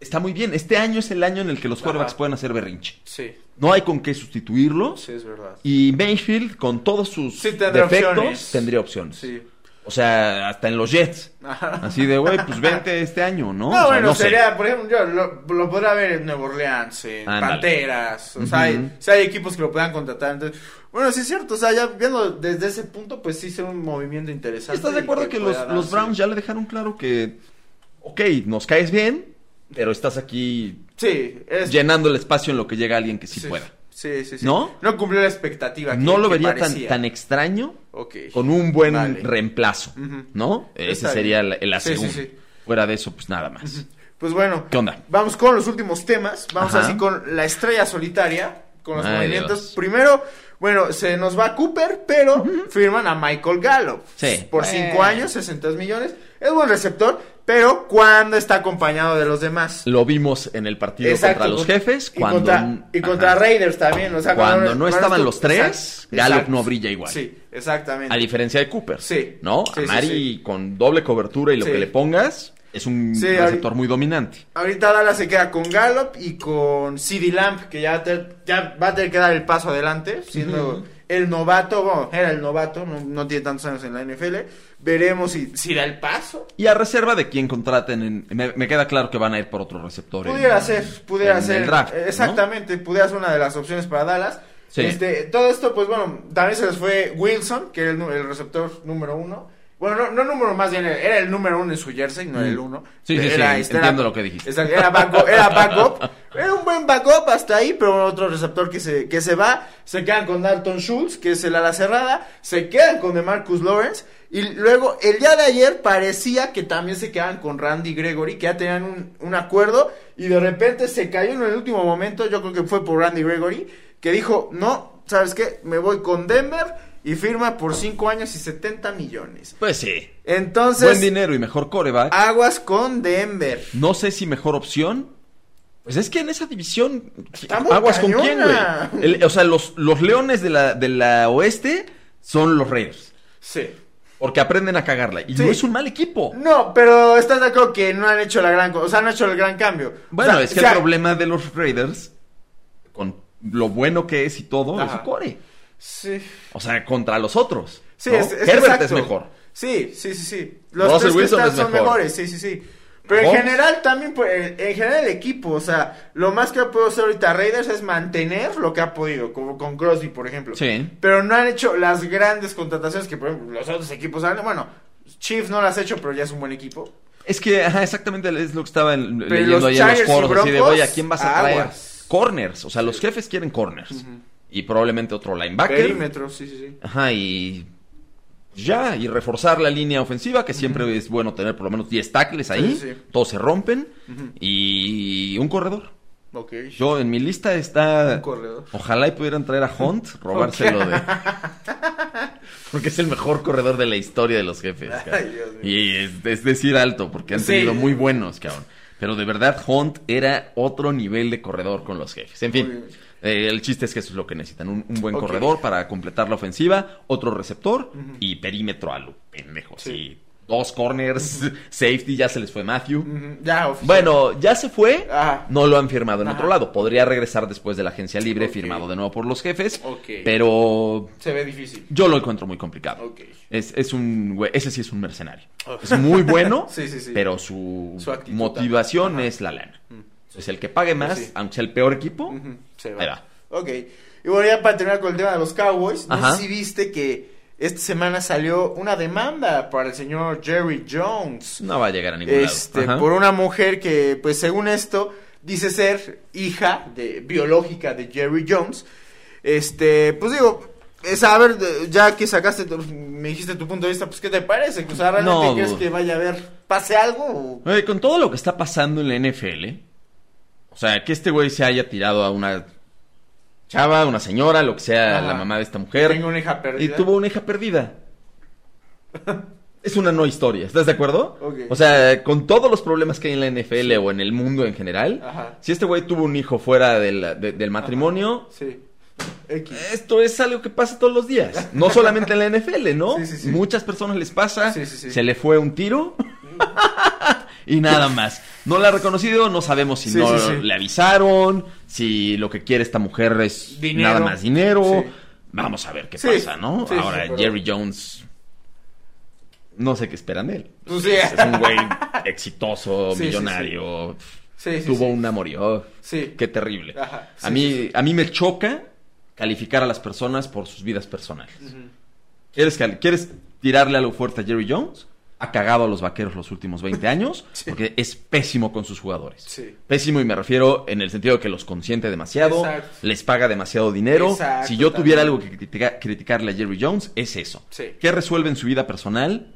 A: está muy bien. Este año es el año en el que los quarterbacks
B: Ajá.
A: pueden hacer berrinche.
B: Sí,
A: No hay con qué sustituirlo.
B: sí, es verdad.
A: Y Mayfield, con todos sus
B: Sí, tendría
A: defectos,
B: opciones.
A: tendría opciones.
B: Sí.
A: O sea, hasta en los Jets.
B: Ajá.
A: Así de, güey, pues vente este año, ¿no?
B: No,
A: O sea,
B: bueno,
A: no sé.
B: sería, por ejemplo, yo lo, lo podría ver en Nueva Orleans, en. Panteras, o sea, hay,
A: Ujú.
B: o sea, hay equipos que lo puedan contratar, entonces, bueno, sí es cierto, o sea, ya viendo desde ese punto, pues sí es un movimiento interesante.
A: ¿Estás de acuerdo que, los, los. Browns ya le dejaron claro que, ok, nos caes bien, pero estás aquí
B: Sí, es...
A: llenando el espacio en lo que llega alguien que sí,
B: sí,
A: pueda?
B: Sí, sí, sí.
A: ¿No?
B: No cumplió la expectativa que
A: No lo
B: que
A: vería tan, tan extraño con un buen
B: Vale.
A: reemplazo. ¿no? Ese
B: Está
A: sería
B: bien.
A: el, el
B: Sí, sí.
A: Fuera de eso, pues nada más.
B: Pues bueno,
A: ¿Qué onda?
B: vamos con los últimos temas. Vamos
A: Ajá.
B: así con la estrella solitaria, con los
A: Ay,
B: movimientos.
A: Dios.
B: Primero, bueno, se nos va Cooper, pero firman a Michael Gallup.
A: Sí.
B: Por
A: Bueno.
B: 5 años, 62 millones. Es buen receptor, pero cuando está acompañado de los demás.
A: Lo vimos en el partido
B: Exacto,
A: contra los jefes.
B: Y
A: Cuando,
B: contra, y contra. Raiders también. O sea,
A: Cuando no estaban los tres,
B: Exacto,
A: Gallup no brilla igual.
B: Sí, exactamente.
A: A diferencia de Cooper.
B: Sí.
A: ¿No?
B: Sí, sí,
A: Amari
B: sí.
A: con doble cobertura y lo
B: Sí.
A: que le pongas es un
B: Sí,
A: receptor muy dominante.
B: Ahorita Dallas se queda con Gallup y con CD Lamp, que ya, te- ya va a tener que dar el paso adelante, siendo
A: Ujú.
B: el novato, bueno, era el novato, no, no tiene tantos años en la NFL. Veremos si, si da el paso.
A: Y a reserva de quien contraten, en- me, me queda claro que van a ir por otro receptor. en-
B: Pudiera ser, pudiera
A: en
B: ser.
A: el draft, ¿no?
B: Exactamente, pudiera ser una de las opciones para Dallas.
A: Sí.
B: Este, todo esto, pues bueno, también se les fue Wilson, que era el, receptor número uno. Bueno, no, no número más bien, era el número uno en su jersey, no era el uno.
A: Sí, sí,
B: Era-
A: sí,
B: este,
A: entiendo
B: era-
A: lo que dijiste.
B: Era backup, era backup. Era un buen backup hasta ahí, pero otro receptor que se, que se va. Se quedan con Dalton Schultz, que es el ala cerrada. Se quedan con DeMarcus Lawrence. Y luego, el día de ayer parecía que también se quedaban con Randy Gregory, que ya tenían un, un acuerdo. Y de repente se cayó en el último momento. Yo creo que fue por Randy Gregory, que dijo: No, ¿sabes qué? Me voy con Denver. Y firma por 5 años y 70 millones.
A: Pues sí.
B: Entonces,
A: Buen dinero y mejor coreback.
B: aguas con Denver.
A: No sé si mejor opción. Pues es que en esa división. ¿Aguas con quién, güey? El- O sea, los, los leones de la, de la oeste son los Raiders.
B: Sí.
A: Porque aprenden a cagarla. Y
B: Sí.
A: no es un mal equipo.
B: No, pero estás de acuerdo que no han hecho la gran, co- o sea, no han hecho el gran cambio.
A: Bueno,
B: O sea,
A: es que
B: o sea,
A: el problema de los Raiders, con lo bueno que es y todo, es su core.
B: Sí.
A: O sea, contra los otros.
B: Sí,
A: ¿no?
B: es, es
A: Herbert
B: exacto.
A: es mejor.
B: Sí, sí, sí, sí. Los
A: Russell
B: tres que están
A: es
B: son
A: mejor.
B: mejores, sí, sí, sí. Pero en
A: Mahomes.
B: general también, pues, en en general el equipo, o sea, lo más que ha podido hacer ahorita Raiders es mantener lo que ha podido, como con Crosby, por ejemplo.
A: Sí.
B: Pero no han hecho las grandes contrataciones que, por ejemplo, los otros equipos han, bueno, Chiefs no las ha hecho, pero ya es un buen equipo.
A: Es que, ajá, exactamente es lo que estaba en-
B: los
A: leyendo ahí en los
B: Chargers y
A: foros. Así de, oye, ¿a quién vas a traer?
B: aguas.
A: Corners. O sea, los jefes quieren corners. Y probablemente otro linebacker.
B: Perímetro, sí, sí, sí.
A: Ajá, y ya, y reforzar la línea ofensiva, que siempre es bueno tener por lo menos 10 tackles ahí,
B: Sí, sí, sí.
A: todos se rompen, y un corredor.
B: Ok.
A: Yo en mi lista está...
B: Un corredor.
A: Ojalá y pudieran traer a Hunt, robárselo de... Porque es el mejor corredor de la historia de los jefes.
B: Ay, Dios mío.
A: Y es, es decir alto, porque han
B: Sí.
A: tenido muy buenos, cabrón. Pero de verdad, Hunt era otro nivel de corredor con los jefes. En fin. Eh, el chiste es que eso es lo que necesitan. Un, un buen corredor para completar la ofensiva, otro receptor y perímetro a lo pendejo.
B: Sí.
A: Sí. Dos corners, safety, ya se les fue Matthew.
B: Ya.
A: Bueno, ya se fue.
B: Ajá.
A: No lo han firmado en
B: Ajá.
A: otro lado. Podría regresar después de la agencia libre, firmado de nuevo por los jefes.
B: Ok.
A: Pero
B: Se ve difícil.
A: yo lo encuentro muy complicado. Es, es un ese sí es un mercenario. Es muy bueno,
B: Sí, sí, sí.
A: pero su, motivación es la lana.
B: Mm.
A: Es el que pague más,
B: sí.
A: aunque sea el peor equipo.
B: Ujú, Se va. Ok. Y bueno, ya para terminar con el tema de los Cowboys, no
A: Ajá.
B: sé si viste que esta semana salió una demanda para el señor Jerry Jones.
A: No va a llegar a ningún
B: Este,
A: lado. Ajá.
B: por una mujer que, pues según esto, dice ser hija de biológica de Jerry Jones. Este, pues digo, es a ver, ya que sacaste, tu- me dijiste tu punto de vista, pues ¿qué te parece? O sea, ¿realmente
A: No,
B: crees que vaya a haber pase algo. o-
A: Oye, con todo lo que está pasando en la NFL, o sea, que este güey se haya tirado a una chava, una señora, lo que sea,
B: Ajá.
A: la mamá de esta mujer,
B: Tengo una hija perdida.
A: y tuvo una hija perdida. Es una no historia, ¿estás de acuerdo?
B: Ok.
A: O sea, con todos los problemas que hay en la NFL o en el mundo en general,
B: Ajá.
A: si este güey tuvo un hijo fuera del, de- del matrimonio,
B: Sí. X.
A: esto es algo que pasa todos los días. No solamente en la NFL, ¿no?
B: Sí, sí, sí.
A: Muchas personas les pasa,
B: Sí, sí, sí.
A: se le fue un tiro y nada más. No la ha reconocido, no sabemos si
B: Sí,
A: no
B: sí, sí.
A: le avisaron, si lo que quiere esta mujer es
B: Dinero.
A: nada más dinero. Vamos a ver qué pasa, ¿no? Ahora,
B: pero-
A: Jerry Jones, no sé qué esperan de él.
B: Pues.
A: Es un güey exitoso, millonario, tuvo un amorío.
B: Sí.
A: Qué terrible.
B: Ajá,
A: a, mí, a mí me choca calificar a las personas por sus vidas personales. ¿Quieres, ¿Quieres tirarle algo fuerte a Jerry Jones? Ha cagado a los vaqueros los últimos 20 años
B: Sí.
A: porque es pésimo con sus jugadores.
B: Sí.
A: Pésimo y me refiero en el sentido de que los consiente demasiado,
B: Exacto.
A: les paga demasiado dinero.
B: Exacto,
A: si yo tuviera
B: también.
A: algo que critica- criticarle a Jerry Jones, es eso.
B: Sí.
A: ¿Qué resuelve en su vida personal?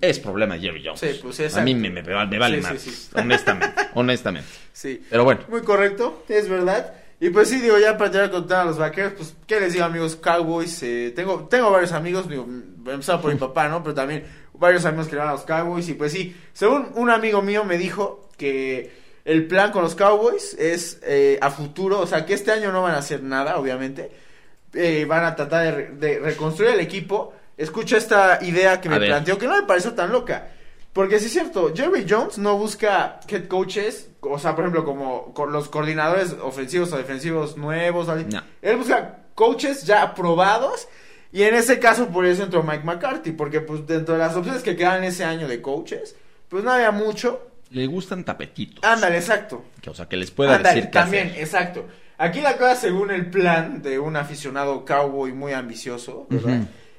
A: Es problema de Jerry Jones.
B: Pues,
A: a mí me, me- me vale más, honestamente, honestamente.
B: Sí.
A: Pero bueno,
B: Muy correcto, es verdad. Y pues sí, digo, ya para tirar con a los vaqueros, pues, ¿qué les digo, amigos? Cowboys, eh, tengo, tengo varios amigos, digo, empezando por mi papá, ¿no? Pero también varios amigos que le van a los Cowboys. Y pues sí, según un amigo mío me dijo que el plan con los Cowboys es eh, a futuro, o sea, que este año no van a hacer nada, obviamente. Eh, van a tratar de, re- de reconstruir el equipo. Escucha esta idea que me planteó, que no me pareció tan loca. Porque sí es cierto, Jerry Jones no busca head coaches, o sea, por ejemplo, como con los coordinadores ofensivos o defensivos nuevos. Él busca coaches ya aprobados. Y en ese caso, por eso entró Mike McCarthy. Porque, pues, dentro de las opciones que quedan ese año de coaches, pues no había mucho.
A: le gustan tapetitos.
B: Ándale, exacto.
A: Que, o sea, que les pueda
B: Ándale,
A: decir qué
B: también,
A: hacer.
B: exacto. Aquí la cosa, según el plan de un aficionado cowboy muy ambicioso.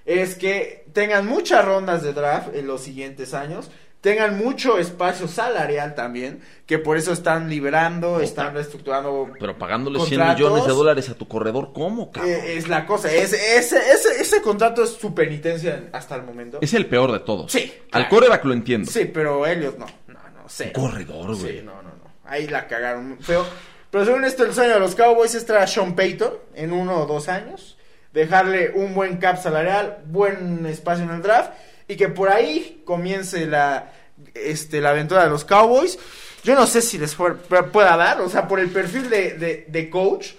B: Es que tengan muchas rondas de draft en los siguientes años, tengan mucho espacio salarial también, que por eso están liberando, están reestructurando.
A: Pero pagándole 100
B: Contratos.
A: millones de dólares a tu corredor, ¿cómo, cabrón?
B: Eh, es la cosa, es, ese, ese, ese contrato es su penitencia hasta el momento.
A: Es el peor de todos.
B: Sí,
A: Al
B: claro.
A: coreback lo entiendo.
B: Sí, pero Elliot no, no, no, sé.
A: Corredor, güey.
B: Sí, no, no, no. Ahí la cagaron feo. Pero según esto, el sueño de los Cowboys es traer a Sean Payton en uno o dos años. Dejarle un buen cap salarial, buen espacio en el draft. Y que por ahí comience la, este, la aventura de los Cowboys. Yo no sé si les pueda dar. O sea, por el perfil de, de, de coach,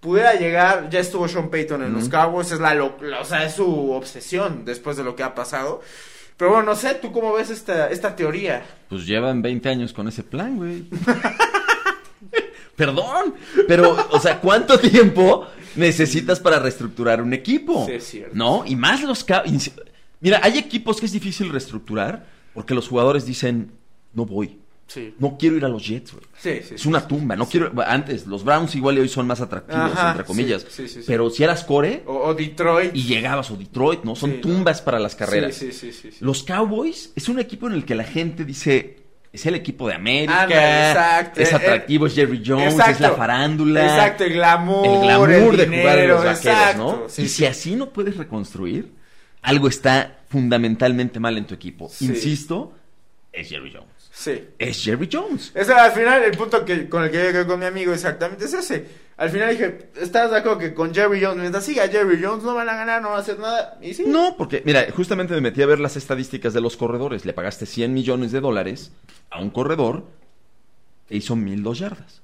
B: pudiera llegar. Ya estuvo Sean Payton en los Cowboys. Es la, la- o sea, es su obsesión después de lo que ha pasado. Pero bueno, no sé, ¿tú cómo ves esta, esta teoría?
A: Pues llevan 20 años con ese plan, güey. Perdón, pero, o sea, ¿cuánto tiempo necesitas para reestructurar un equipo?
B: Sí, es cierto.
A: ¿No? Y más los... ins- Mira, hay equipos que es difícil reestructurar porque los jugadores dicen, no voy,
B: Sí.
A: no quiero ir a los Jets, güey.
B: Sí, sí.
A: Es una tumba, no quiero... Antes, los Browns igual y hoy son más atractivos,
B: Ajá,
A: entre comillas. Pero si eras core
B: O, o Detroit.
A: y llegabas, o Detroit, ¿no? Son
B: no.
A: tumbas para las carreras.
B: Sí, sí, sí.
A: Los Cowboys es un equipo en el que la gente dice, es el equipo de América,
B: exacto.
A: es
B: Eh,
A: atractivo, es Jerry Jones,
B: Exacto.
A: es la farándula.
B: Exacto, el glamour.
A: El glamour
B: el
A: de jugar en los
B: dinero,
A: vaqueros,
B: exacto,
A: ¿no? y si así no puedes reconstruir, algo está fundamentalmente mal en tu equipo.
B: Sí.
A: Insisto, es Jerry Jones.
B: Sí.
A: Es Jerry Jones.
B: Ese al final el punto que con el que yo con mi amigo exactamente es ese. Al final dije, ¿estás de acuerdo que con Jerry Jones, mientras siga Jerry Jones, no van a ganar, no van a hacer nada? Y sí.
A: No, porque, mira, justamente me metí a ver las estadísticas de los corredores. Le pagaste 100 millones de dólares a un corredor que hizo 1002 yardas.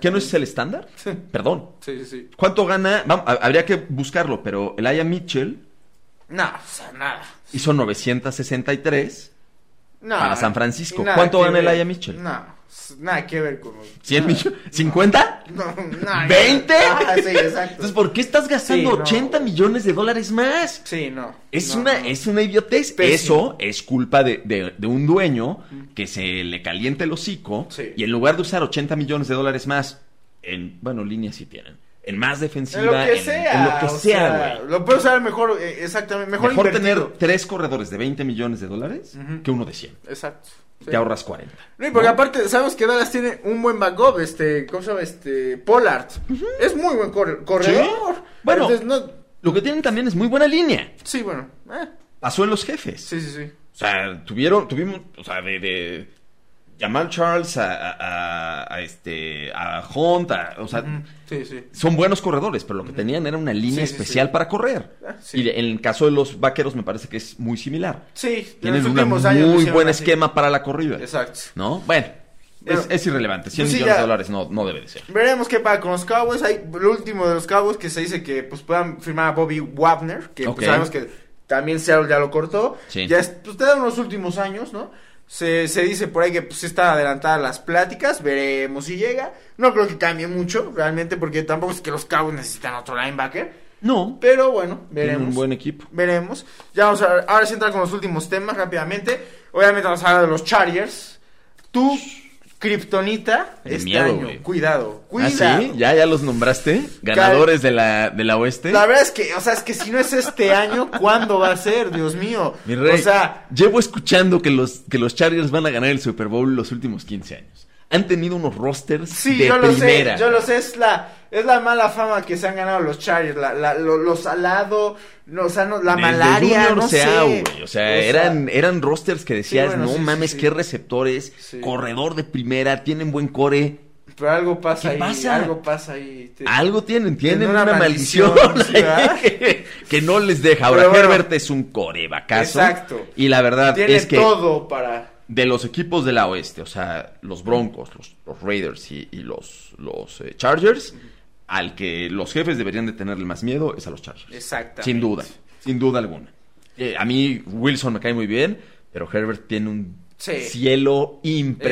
A: ¿Qué no es el estándar? Perdón.
B: Sí, sí, sí.
A: ¿Cuánto gana? Vamos, habría que buscarlo, pero el Aya Mitchell
B: No, o sea, nada.
A: hizo 963.
B: No,
A: Para San Francisco.
B: nada
A: ¿Cuánto gana el. Aya Mitchell?
B: No, nada que ver con...
A: ¿100
B: nada.
A: millones? ¿50?
B: No, nada.
A: ¿20?
B: Ah, sí, exacto.
A: Entonces, ¿por qué estás gastando
B: Sí, no.
A: 80 millones de dólares más?
B: Sí, no.
A: Es,
B: No,
A: una,
B: no.
A: es una idiotez.
B: Pésimo.
A: Eso es culpa de, de- de un dueño que se le calienta el hocico
B: Sí.
A: y en lugar de usar 80 millones de dólares más en, bueno, líneas sí tienen, en más defensiva,
B: En lo que
A: en-
B: sea.
A: en lo que
B: o
A: sea, güey.
B: Lo puedo usar mejor, eh, exactamente, mejor,
A: Mejor, tener tres corredores de 20 millones de dólares que uno de 100.
B: Exacto. Sí.
A: Te ahorras 40.
B: No, y porque
A: ¿no?
B: aparte, sabemos que Dallas tiene un buen backup, este, ¿cómo se llama? Este, Pollard. Es muy buen corre- corredor.
A: Bueno.
B: Entonces, no,
A: Lo que tienen también es muy buena línea.
B: sí, bueno, eh,
A: Pasó en los jefes.
B: sí, sí, sí.
A: O sea, tuvieron, tuvimos, o sea, de, de Jamal Charles a, a- a- este, a Hunt, a- o sea,
B: Ujú. Sí, sí.
A: son buenos corredores, pero lo que tenían era una línea
B: Sí,
A: especial para correr.
B: Ah.
A: Y en el caso de los vaqueros me parece que es muy similar.
B: Sí, en
A: Tienen un muy buen
B: así.
A: esquema para la corrida.
B: Exacto.
A: ¿No? Bueno,
B: Bueno,
A: es, es irrelevante. 100
B: pues sí,
A: millones de dólares no, no debe de ser.
B: Veremos qué pasa con los Cowboys. Hay lo último de los Cowboys que se dice que pues puedan firmar a Bobby Wagner, que pues, sabemos que también Seattle ya lo cortó.
A: Sí.
B: Ya es, pues te dan los últimos años, ¿no? Se, se dice por ahí que pues están adelantadas las pláticas, veremos si llega. No creo que cambie mucho, realmente, porque tampoco es que los Cowboys necesitan otro linebacker.
A: No,
B: Pero bueno, veremos.
A: un buen equipo.
B: Veremos. Ya vamos a ahora sí entrar con los últimos temas rápidamente. Obviamente vamos a hablar de los Chargers. Tu Kryptonita este
A: miedo,
B: año.
A: güey.
B: Cuidado,
A: ¿Ah,
B: cuidado.
A: sí? ¿Ya, ya los nombraste? ¿Ganadores de la, de la oeste?
B: La verdad es que, o sea, es que si no es este año, ¿cuándo va a ser? Dios mío.
A: Mi rey,
B: O sea,
A: llevo escuchando que los, que los Chargers van a ganar el Super Bowl los últimos 15 años. Han tenido unos rosters
B: sí,
A: de
B: yo lo
A: primera.
B: sé, yo lo sé, es la, es la mala fama que se han ganado los Chargers, la, la, lo, lo salado, no, o sea, no, la
A: Desde
B: malaria, no
A: Seau,
B: sé.
A: O sea, eran, eran rosters que decías,
B: bueno,
A: no
B: sí,
A: mames,
B: sí.
A: qué receptores, corredor de primera, tienen buen core.
B: Pero algo pasa
A: ¿Qué
B: ahí,
A: pasa?
B: algo pasa ahí. Te-
A: Algo tienen, tienen
B: una
A: una, maldición, que, que no les deja. Ahora,
B: bueno.
A: Herbert es un corebacazo.
B: Exacto.
A: Y la verdad
B: Tiene
A: es que
B: todo para...
A: de los equipos de la oeste, o sea, los Broncos, los, los Raiders y, y los, los eh, Chargers, al que los jefes deberían de tenerle más miedo es a los Chargers.
B: Exactamente.
A: Sin duda, sin duda alguna. Eh, a mí Wilson me cae muy bien, pero Herbert tiene un
B: Sí.
A: cielo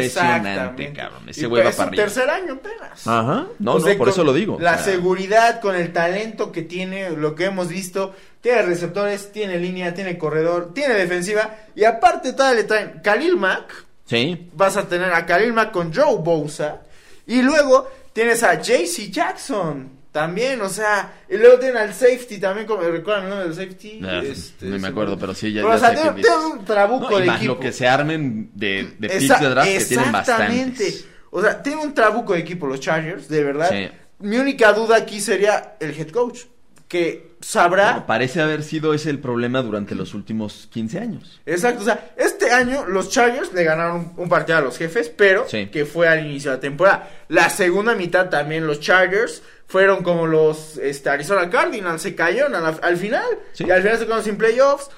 A: impresionante, cabrón. Ese güey va
B: es
A: para arriba.
B: tercer año apenas.
A: Ajá, no,
B: O sea,
A: no, por eso lo digo.
B: La
A: O sea,
B: seguridad, con el talento que tiene, lo que hemos visto. Tiene receptores, tiene línea, tiene corredor, tiene defensiva. Y aparte todavía le traen Khalil Mack.
A: Sí,
B: Vas a tener a Khalil Mack con Joe Bosa. Y luego tienes a JC Jackson. También, o sea, y luego tienen al safety también, como recuerdan el nombre del safety.
A: Ah,
B: Este,
A: no me acuerdo, pero sí, ya,
B: Pero,
A: ya
B: o sea,
A: sé
B: tiene, un trabuco
A: No, y
B: de
A: más
B: equipo.
A: lo que se armen de, de picks de draft que tienen
B: Exactamente.
A: bastantes.
B: O sea, tiene un trabuco de equipo los Chargers, de verdad.
A: Sí.
B: Mi única duda aquí sería el head coach, que sabrá...
A: Parece haber sido ese el problema durante los últimos 15 años.
B: Exacto, o sea, este año los Chargers le ganaron un, partido a los jefes, pero
A: Sí.
B: que fue al inicio de la temporada. La segunda mitad también los Chargers fueron como los este, Arizona Cardinals, se cayeron la- al final
A: Sí.
B: y al final se quedaron sin playoffs.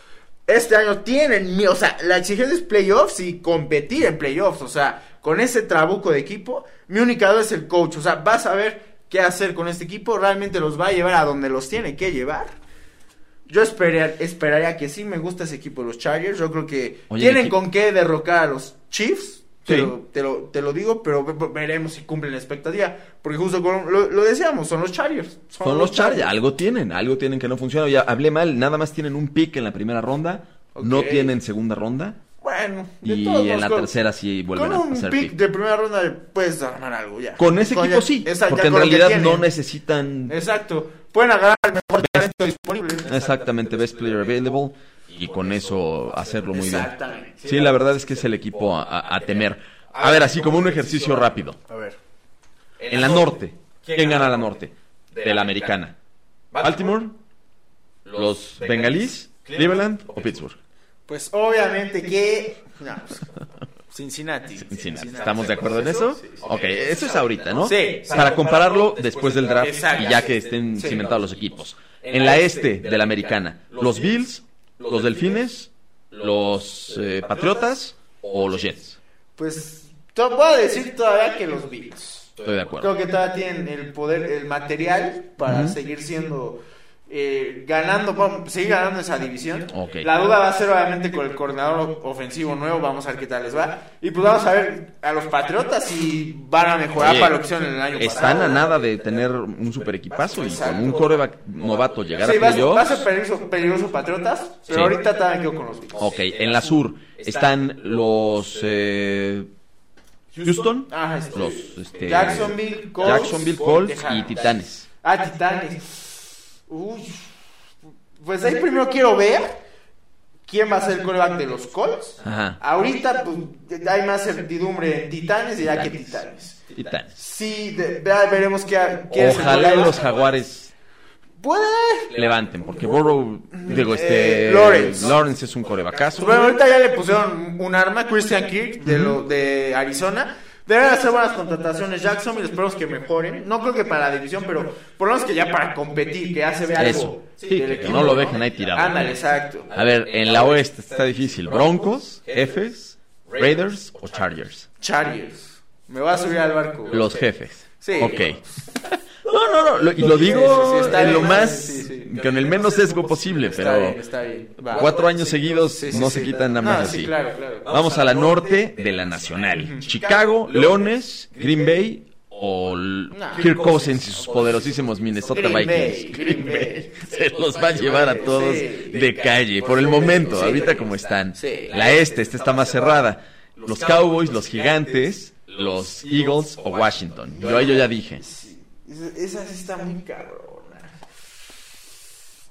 B: Este año tienen, o sea, la exigencia es playoffs y competir en playoffs, o sea, con ese trabuco de equipo, mi única duda es el coach, o sea, vas a ver qué hacer con este equipo, realmente los va a llevar a donde los tiene que llevar. Yo esperaría, esperaría que sí me gusta ese equipo los Chargers. Yo creo que
A: Oye,
B: tienen con qué derrocar a los Chiefs. Te,
A: Sí.
B: lo, te, lo, te lo digo, pero ve- ve- veremos si cumplen la expectativa. Porque justo como lo, lo decíamos, son los Chargers.
A: Son los Chargers, algo tienen, algo tienen que no funciona. Ya hablé mal, nada más tienen un pick en la primera ronda, no tienen segunda ronda
B: Bueno, de
A: y
B: todos
A: en la
B: con-
A: tercera sí vuelven
B: Con
A: a
B: un
A: hacer
B: pick,
A: pick.
B: de primera ronda puedes armar algo ya.
A: Con ese
B: Con
A: equipo
B: ya-
A: sí, porque en
B: con
A: realidad no necesitan
B: Exacto. Pueden agarrar el disponible.
A: exactamente best player available y con eso hacerlo muy bien. Sí, la verdad es que es el equipo a, temer. A ver, así como un ejercicio rápido.
B: A ver.
A: En la norte, ¿quién gana la norte? De la americana. ¿Baltimore? ¿Los bengalíes? ¿Cleveland o Pittsburgh?
B: Pues obviamente que. no, pues, Cincinnati.
A: Cincinnati. ¿Estamos de acuerdo en eso? Ok, eso es ahorita, ¿no?
B: Sí.
A: Para compararlo después del draft
B: Exacto.
A: y ya que estén cimentados los equipos. En la este de la americana, ¿los Bills, los Delfines, los eh, Patriotas o los Jets?
B: Pues a decir todavía que los Bills.
A: Estoy de acuerdo.
B: Creo que todavía tienen el poder, el material para seguir siendo. Eh, ganando, vamos, seguir ganando esa división. La duda va a ser obviamente con el coordinador ofensivo nuevo, vamos a ver qué tal les va. Y pues vamos a ver a los Patriotas si van a mejorar
A: Oye,
B: para lo que hicieron en el año
A: Están
B: pasado.
A: a nada de tener un super equipazo y con un coreback novato llegar
B: Sí,
A: a
B: ser, va a
A: playoffs.
B: ser peligroso, peligroso Patriotas, pero
A: Sí.
B: ahorita también quedo con los Bills.
A: Ok, en la sur están los eh, Houston,
B: Ah, este,
A: los este,
B: Jacksonville, Colts,
A: Jacksonville Colts y. Titanes.
B: Ah, Titanes. Uy. Pues ahí primero quiero ver quién va a ser el coreback de los Colts.
A: Ajá.
B: Ahorita pues, hay más certidumbre en Titanes ya que Titanes.
A: Titanes.
B: Sí, de- veremos qué, quién es el
A: Ojalá y los Jaguares
B: Puede.
A: levanten, porque Burrow, digo, este,
B: Eh, Lawrence.
A: es un corebacazo.
B: Bueno, ahorita ya le pusieron un arma, Christian Kirk, de, lo, de Arizona. Deben hacer buenas contrataciones Jackson y esperemos que mejoren. No creo que para la división, pero por lo menos que ya para competir, que ya se vea
A: Eso.
B: algo.
A: Sí,
B: del
A: que-
B: equipo,
A: no lo dejen ahí tirado.
B: Ándale, exacto.
A: A ver, en la oeste está difícil. Broncos, Jefes, Raiders o Chargers.
B: Chargers. Me va a subir al barco.
A: Los jefes.
B: Sí.
A: Ok. No, no, no. lo- y lo digo
B: Sí, sí, sí, está
A: en lo más,
B: sí,
A: con el menos sesgo posible,
B: Está
A: pero
B: bien, está bien. Va.
A: cuatro años seguidos no se quitan nada más
B: sí,
A: así.
B: claro, claro.
A: Vamos a la norte de la nacional. Chicago, Leones, Green Bay o
B: No.
A: Kirk Cousins y sus poderosísimos Minnesota
B: Green
A: Vikings.
B: Bay, Green Bay.
A: Se los va a llevar a todos
B: Sí.
A: de calle, por el momento,
B: Sí.
A: ahorita como están.
B: Sí.
A: La este, esta está más cerrada. Los Cowboys, los Gigantes, los Eagles o Washington. Yo a ello ya dije.
B: Esa, sí está muy cabrona.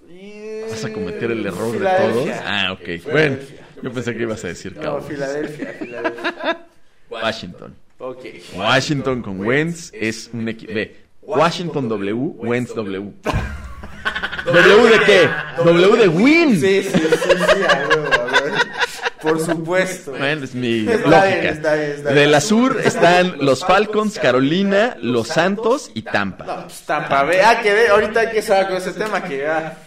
B: Y-
A: ¿Vas a cometer el error de todos? Ah, ok. Bueno, yo pensé que ibas a decir
B: No,
A: Cowboys.
B: Filadelfia, Filadelfia.
A: Washington.
B: Ok.
A: Washington con Wentz es un equipo. Ve, Washington W, Wentz W. ¿W de qué? W de win.
B: Sí, sí, sí, sí, a huevo, a huevo. Por supuesto.
A: Bueno, es mi
B: Está
A: lógica.
B: bien, está bien, está
A: De
B: bien.
A: la sur están los Falcons, Carolina, los Santos y Tampa.
B: No, pues Tampa, ve, ah, que ve, ahorita hay que saber con ese tema que ah,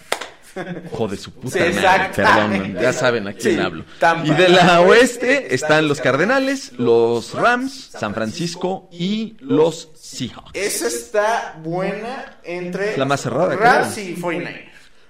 A: Hijo de su puta
B: Sí,
A: madre. Perdón, ya saben a quién
B: Sí,
A: hablo.
B: Tampa.
A: Y de la oeste están los Cardenales, los Rams, San Francisco y los Seahawks.
B: esa está buena entre
A: La más cerrada,
B: Rams
A: creo.
B: y 49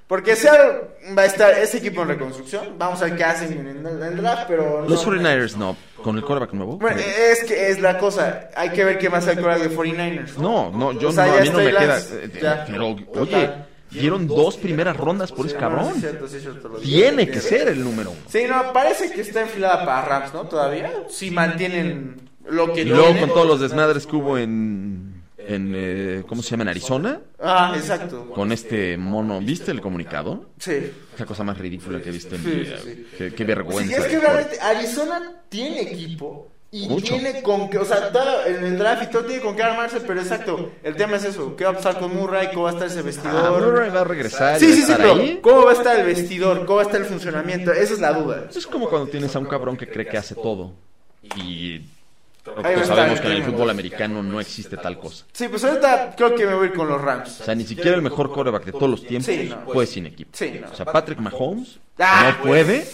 B: Porque Seattle va a estar ese equipo en reconstrucción. Vamos a ver qué hacen en el, en el draft, pero no-
A: Los 49ers no, con el quarterback nuevo.
B: Bueno, es que es la cosa. Hay que ver qué más hay con de 49ers.
A: No, no, yo
B: O sea,
A: no, a mí no me queda. Eh,
B: ya,
A: pero, oye, dieron dos primeras rondas por ese cabrón. Tiene que ser el número uno.
B: Sí, no, parece que está enfilada para Rams, ¿no? Todavía. Si mantienen lo que
A: Y luego
B: tienen.
A: con todos los desmadres que hubo en, en eh, ¿cómo se llama? En Arizona,
B: Ah, exacto.
A: con este mono, ¿viste el comunicado?
B: Sí.
A: Esa cosa más ridícula que he visto en mi vida.
B: sí.
A: Qué, qué
B: Sí,
A: vergüenza.
B: es que realmente Arizona tiene equipo y
A: Mucho.
B: tiene con que, o sea, todo en el draft y todo tiene con qué armarse, pero exacto, el tema es eso, ¿qué va a pasar con Murray? ¿Cómo va a estar ese
A: Ah,
B: vestidor?
A: Murray va a regresar.
B: sí, sí, sí, pero
A: ahí.
B: ¿cómo va a estar el vestidor? ¿Cómo va a estar el funcionamiento? Esa es la duda.
A: Es como cuando tienes a un cabrón que cree que hace todo. Y
B: Estar
A: sabemos que en el fútbol americano no existe tal cosa.
B: Sí, pues ahorita creo que me voy a ir con los Rams.
A: O sea, ni siquiera el mejor quarterback de todos los tiempos
B: Sí, no.
A: fue sin equipo.
B: Sí, no.
A: O sea, Patrick Mahomes
B: Ah,
A: no puede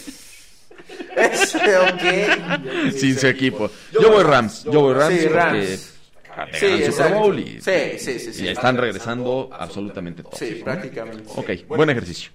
B: Ese, ok.
A: sin su equipo. Yo voy Rams, yo voy Rams
B: Sí, Rams. Sí,
A: Super. Bowl y,
B: Sí, sí, sí, sí.
A: y están regresando absolutamente todos.
B: Sí, prácticamente.
A: Ok, buen ejercicio.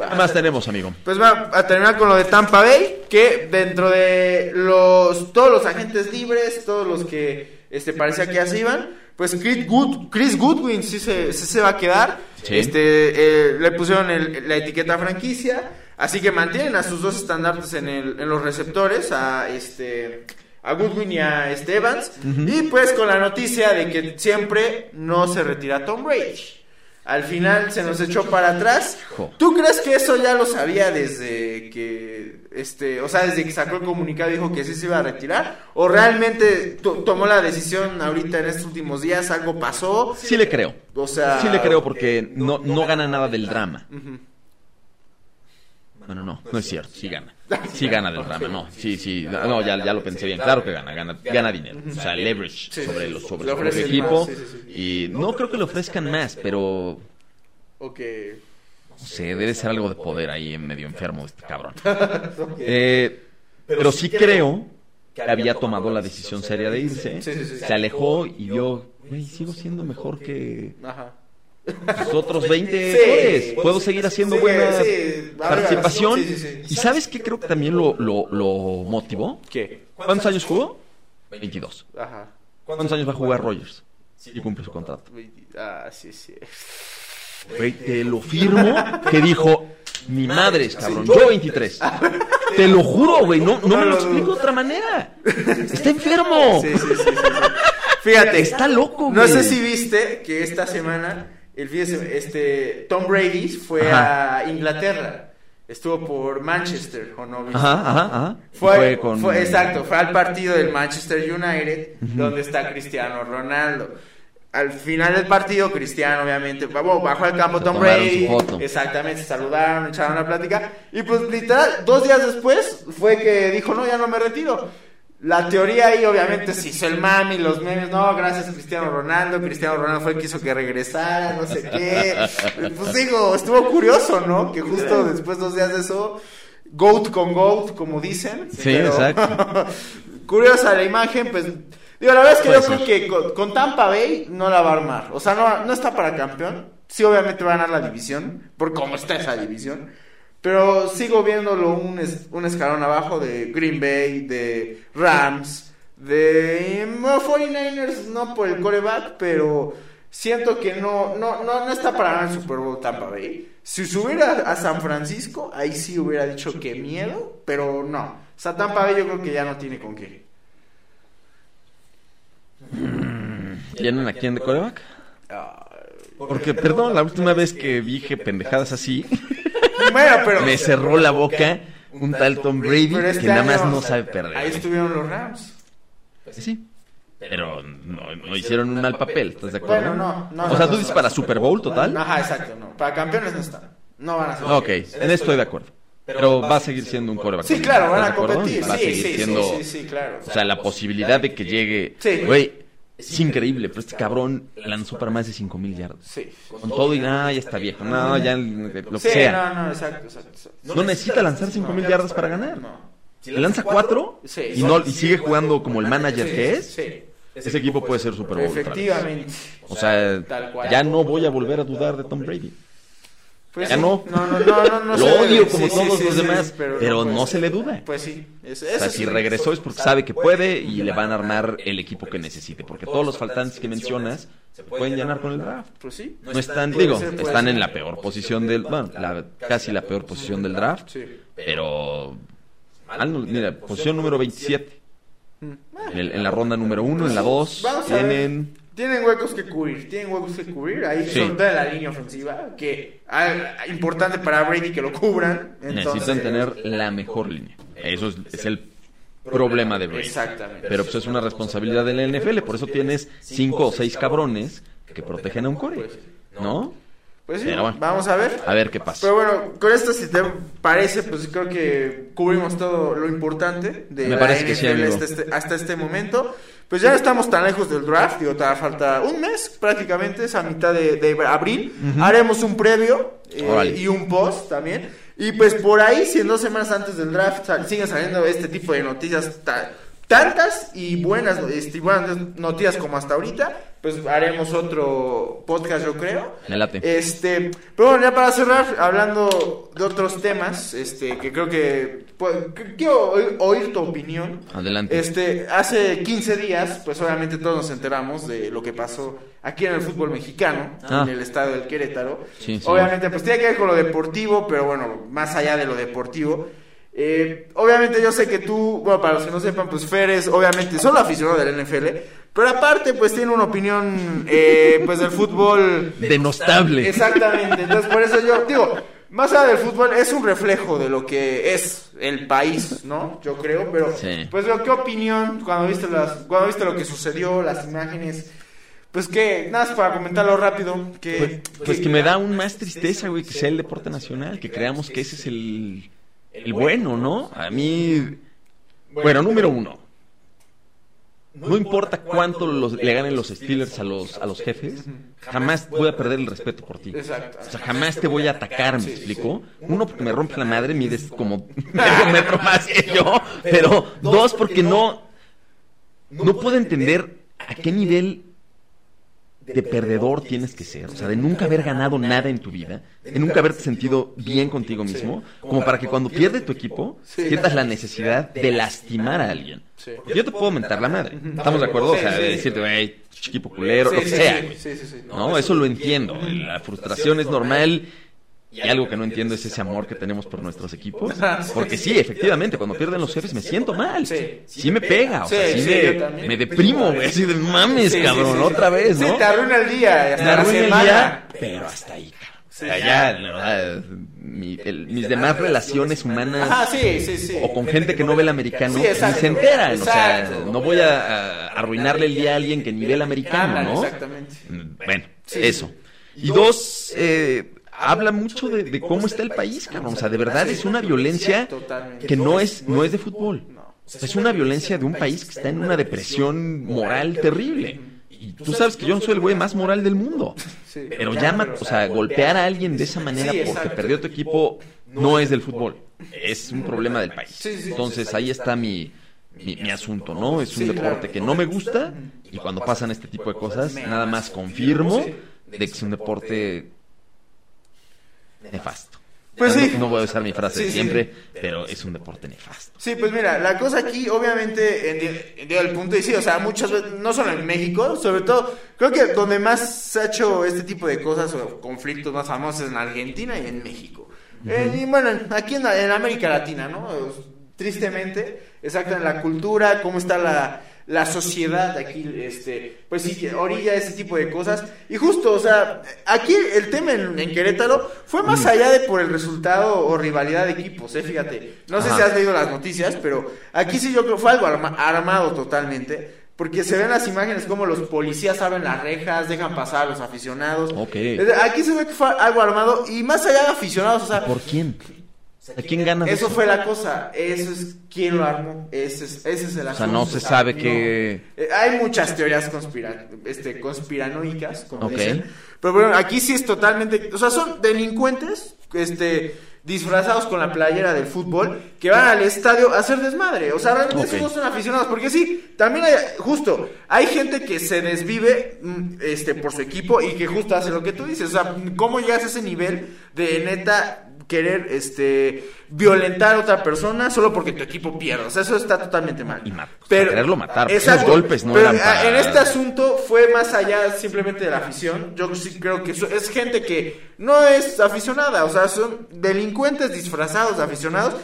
B: Va.
A: ¿Qué más tenemos, amigo?
B: Pues va a terminar con lo de Tampa Bay, que dentro de los todos los agentes libres, todos los que este parecía que ya se iban, pues Chris, Good- Chris Goodwin sí se, sí se va a quedar.
A: Sí.
B: Este eh, le pusieron el- la etiqueta franquicia, así que mantienen a sus dos estandartes en, el- en los receptores, a este a Goodwin y a este Evans, y pues con la noticia de que siempre no se retira Tom Brady. Al final se nos echó para atrás. ¿Tú crees que eso ya lo sabía desde que, este, o sea, desde que sacó el comunicado y dijo que sí se iba a retirar? ¿O realmente to- tomó la decisión ahorita en estos últimos días? ¿Algo pasó?
A: Sí le creo.
B: O sea...
A: Sí le creo porque no, no gana nada del drama. Bueno, no, no es cierto, sí gana. Sí gana del drama, no, sí, sí, no, ya, ya lo pensé bien, claro que gana, gana, gana dinero, o sea, leverage sobre los sobre
B: ofrecen
A: equipo y no creo que le ofrezcan más, pero
B: Ok.
A: no sé, debe ser algo de poder ahí en medio enfermo este cabrón. Eh, pero sí creo que había tomado la decisión seria de irse,
B: Sí, sí, sí.
A: se alejó y yo, güey, sigo siendo mejor que
B: Ajá.
A: Otros 20
B: Sí.
A: Puedo seguir haciendo
B: Sí,
A: buena
B: sí,
A: participación.
B: sí, sí, sí.
A: ¿Y sabes qué creo que también lo, lo, lo motivó?
B: ¿Qué?
A: ¿Cuántos años jugó? 22.
B: Ajá.
A: ¿Cuántos años va a jugar Rogers? Y cumple su contrato.
B: Ah, sí, sí.
A: Güey, te lo firmo que dijo, mi madre cabrón, yo 23. Te lo juro, güey, no, no me lo explico de otra manera. Está enfermo.
B: Sí, sí, sí. Fíjate,
A: Está loco,
B: No
A: güey.
B: sé si viste que esta semana el fin de este Tom Brady fue
A: Ajá.
B: a Inglaterra. Estuvo por Manchester, ¿o no viste?
A: Ajá, ajá, ajá.
B: Fue,
A: con...
B: fue- exacto, fue al partido del Manchester United donde está Cristiano Ronaldo. al final del partido, Cristiano, obviamente, bajó al campo
A: Se
B: Tom Brady.
A: su foto.
B: Exactamente, se saludaron, echaron la plática. Y pues literal, dos días después fue que dijo, no, ya no me retiro. La teoría ahí obviamente se hizo el mami, los memes, no, gracias a Cristiano Ronaldo, Cristiano Ronaldo fue el que hizo que regresara, no sé qué. Pues digo, estuvo curioso, ¿no? Que justo después, dos días de eso, GOAT con GOAT, como dicen.
A: Sí, exacto.
B: Curiosa la imagen, pues. Digo, la verdad es que yo
A: ser.
B: creo que con, con Tampa Bay no la va a armar. O sea, no, no está para campeón. Sí, obviamente va a ganar la división, por cómo está esa división. Pero sigo viéndolo un, es- un escalón abajo de Green Bay, de Rams, de no, 49ers, no por el coreback, pero siento que no, no, no, no está para ganar el Super Bowl Tampa Bay. Si subiera a San Francisco, ahí sí hubiera dicho que miedo, pero no. O sea, Tampa Bay yo creo que ya no tiene con qué.
A: ¿Tienen a quién de coreback? Porque, perdón, la última vez que dije pendejadas así,
B: Bueno, pero...
A: me cerró la boca un tal Tom Brady
B: este
A: que nada más no sabe perder.
B: Ahí estuvieron los Rams.
A: Sí. Pero no, no hicieron un mal papel, ¿estás de acuerdo?
B: Bueno, no, no,
A: O sea, tú dices para Super Bowl total.
B: Ajá, exacto, no. Para campeones no están. No van a ser.
A: Ok, en esto estoy de acuerdo. Pero va a seguir siendo un coreback.
B: Sí, claro, van
A: ¿estás
B: a competir.
A: Va a
B: Sí,
A: seguir
B: sí,
A: siendo...
B: sí, sí, sí, claro.
A: O sea, la posibilidad de que llegue...
B: Sí.
A: Güey, es increíble, pero este cabrón lanzó para más de 5 mil yardas.
B: Sí.
A: Con todo y nada, ya está viejo. No, ya lo que sea.
B: no, no, exacto, exacto. exacto.
A: No necesita lanzar 5 mil yardas para ganar.
B: No.
A: Le lanza 4
B: Sí.
A: y, no, y sigue jugando como el manager que es.
B: Sí.
A: Ese equipo puede ser Super Bowl.
B: Efectivamente.
A: O sea,
B: Tal cual.
A: ya no voy a volver a dudar de Tom Brady.
B: Pues
A: Ya
B: sí.
A: no.
B: No, no, no, no, no
A: Lo
B: debe.
A: odio como
B: Sí,
A: todos
B: sí,
A: los demás, pero no
B: puede
A: se le duda.
B: Pues sí. Eso,
A: O sea,
B: eso
A: si regresó es porque sabe que puede y le van a armar el equipo que necesite. Porque todos los faltantes que mencionas se pueden llenar con el draft.
B: Pues sí.
A: No están, digo, están en la peor posición del, bueno, la- casi la peor posición del draft. Pero, mal mira, posición número 27.
B: Mm.
A: En, el- en la ronda número 1, en la 2,
B: Vamos a ver.
A: tienen...
B: Tienen huecos que cubrir, tienen huecos que cubrir. Ahí
A: Sí.
B: todo en la línea ofensiva, que ah, importante para Brady que lo cubran. Entonces,
A: Necesitan tener la mejor línea. Eso es, es el problema de Brady.
B: Exactamente.
A: Pero pues es una responsabilidad de la NFL, por eso tienes cinco o seis cabrones que protegen a un core, ¿no?
B: Pues sí,
A: bueno.
B: vamos a ver.
A: A ver qué pasa.
B: Pero bueno, con esto si te parece, pues creo que cubrimos todo lo importante de
A: Me
B: la
A: parece que sí,
B: NFL hasta, este, hasta este momento. Pues ya estamos tan lejos del draft, digo, falta un mes prácticamente, es a mitad de, de abril. Haremos un previo eh, y un post también. Y pues por ahí, si en dos semanas antes del draft siguen saliendo este tipo de noticias tantas y buenas, este, buenas noticias como hasta ahorita, pues haremos otro podcast yo creo.
A: Me late.
B: Este, pero bueno, ya para cerrar, hablando de otros temas, este, que creo que, pues, quiero oír, oír tu opinión.
A: Adelante.
B: Este, hace 15 días, pues obviamente todos nos enteramos de lo que pasó aquí en el fútbol mexicano,
A: Ah.
B: en el estadio del Querétaro.
A: Sí, sí.
B: obviamente, pues tiene que ver con lo deportivo, pero bueno, más allá de lo deportivo. Eh, obviamente yo sé que tú, bueno, para los que no sepan, pues Fer es obviamente solo aficionado del NFL, pero aparte pues tiene una opinión eh, pues del fútbol
A: Denostable.
B: Exactamente, entonces por eso yo digo, más allá del fútbol es un reflejo de lo que es el país, ¿no? Yo creo, pero
A: Sí.
B: pues qué opinión cuando viste las cuando viste lo que sucedió, las imágenes, pues que nada más para comentarlo rápido, que
A: Pues, pues que me da aún más tristeza, güey, que sea el deporte nacional, que creamos que ese es el, el bueno, ¿no? A mí, bueno, número uno, no importa cuánto los- le ganen los Steelers a los, a los jefes, jamás voy a perder el respeto por ti.
B: Exacto.
A: O sea, jamás te voy a atacar, ¿me explico? Uno, porque me rompe la madre, mides como medio metro más que yo, pero dos, porque no, no puedo entender a qué nivel de perdedor tienes que ser, o sea, de nunca haber ganado nada en tu vida, de nunca haberte sentido bien contigo mismo, como para que cuando pierde tu equipo sientas la necesidad de lastimar a alguien. Yo te puedo mentar la madre, ¿estamos de acuerdo? O sea, de decirte, güey, equipo culero, lo que sea,
B: sí,
A: güey.
B: sí, sí, sí.
A: No, eso lo entiendo. La frustración es normal. Y algo que no entiendo es ese amor que tenemos por nuestros equipos. Porque sí, efectivamente, cuando pierden los jefes me siento mal.
B: Sí.
A: Sí me pega, o sea,
B: Sí,
A: me, me deprimo, güey. Así de mames, cabrón, otra vez, ¿no?
B: Sí, te arruina el día, hasta la
A: arruina el día, pero hasta ahí, cabrón. Allá, o sea, mi- el- mis demás relaciones humanas
B: Ajá, sí, sí, sí.
A: o con gente que no ve el americano
B: Sí,
A: ni se enteran. O sea, no voy a, a arruinarle el día a alguien que ni ve el americano, ¿no?
B: Exactamente.
A: Mm, Bueno,
B: Sí.
A: eso. Y dos, eh, habla mucho de, de cómo está el país, cabrón. O sea, de verdad es una violencia que no es, no es de fútbol. Es una violencia de un país que está en una depresión moral terrible. Y tú sabes que yo no soy el güey más moral del mundo. Pero llama, o sea, golpear a alguien de esa manera porque perdió tu equipo no es del fútbol. Es un problema del país. Entonces ahí está mi, mi, mi asunto, ¿no? Es un
B: Sí,
A: deporte
B: claro.
A: que no me gusta y cuando pasan este tipo de cosas, nada más confirmo de que es un deporte nefasto.
B: Pues
A: no,
B: sí.
A: no voy a usar mi frase
B: Sí,
A: de
B: sí.
A: siempre, pero es un deporte nefasto.
B: Sí, pues mira, la cosa aquí, obviamente, enti- entiendo el punto y sí, o sea, muchas veces, no solo en México, sobre todo, creo que donde más se ha hecho este tipo de cosas o conflictos más famosos es en Argentina y en México. Eh, y bueno, aquí en, en América Latina, ¿no? Tristemente, exacto, en la cultura, cómo está la, la sociedad aquí, este, pues sí, orilla ese tipo de cosas. Y justo, o sea, aquí el tema en, en Querétaro fue más allá de por el resultado o rivalidad de equipos, ¿eh? Fíjate. No sé
A: Ajá.
B: si has leído las noticias, pero aquí sí yo creo que fue algo arma- armado totalmente. Porque se ven las imágenes como los policías abren las rejas, dejan pasar a los aficionados.
A: Ok.
B: Es de- Aquí se ve que fue algo armado y más allá de aficionados, o sea,
A: ¿Por quién? ¿A quién gana? de
B: eso fue la cosa. Eso es quién lo armó. Ese es, ese es el
A: O
B: asunto.
A: sea, no se sabe que...
B: Eh, hay muchas teorías conspira este, conspiranoicas, como
A: Ok.
B: dicen. Pero bueno, aquí sí es totalmente. O sea, son delincuentes este, disfrazados con la playera del fútbol que van al estadio a hacer desmadre. O sea, realmente
A: Ok.
B: esos no son aficionados. Porque sí, también hay, justo, hay gente que se desvive mm, este, por su equipo y que justo hace lo que tú dices. O sea, ¿cómo llegas a ese nivel de neta querer este violentar a otra persona solo porque tu equipo. O sea, eso está totalmente mal.
A: Y ma- quererlo matar, esos golpes no
B: Pero,
A: eran
B: ah,
A: para-
B: En este asunto fue más allá simplemente de la afición. Yo sí creo que es gente que no es aficionada, o sea, son delincuentes disfrazados de aficionados.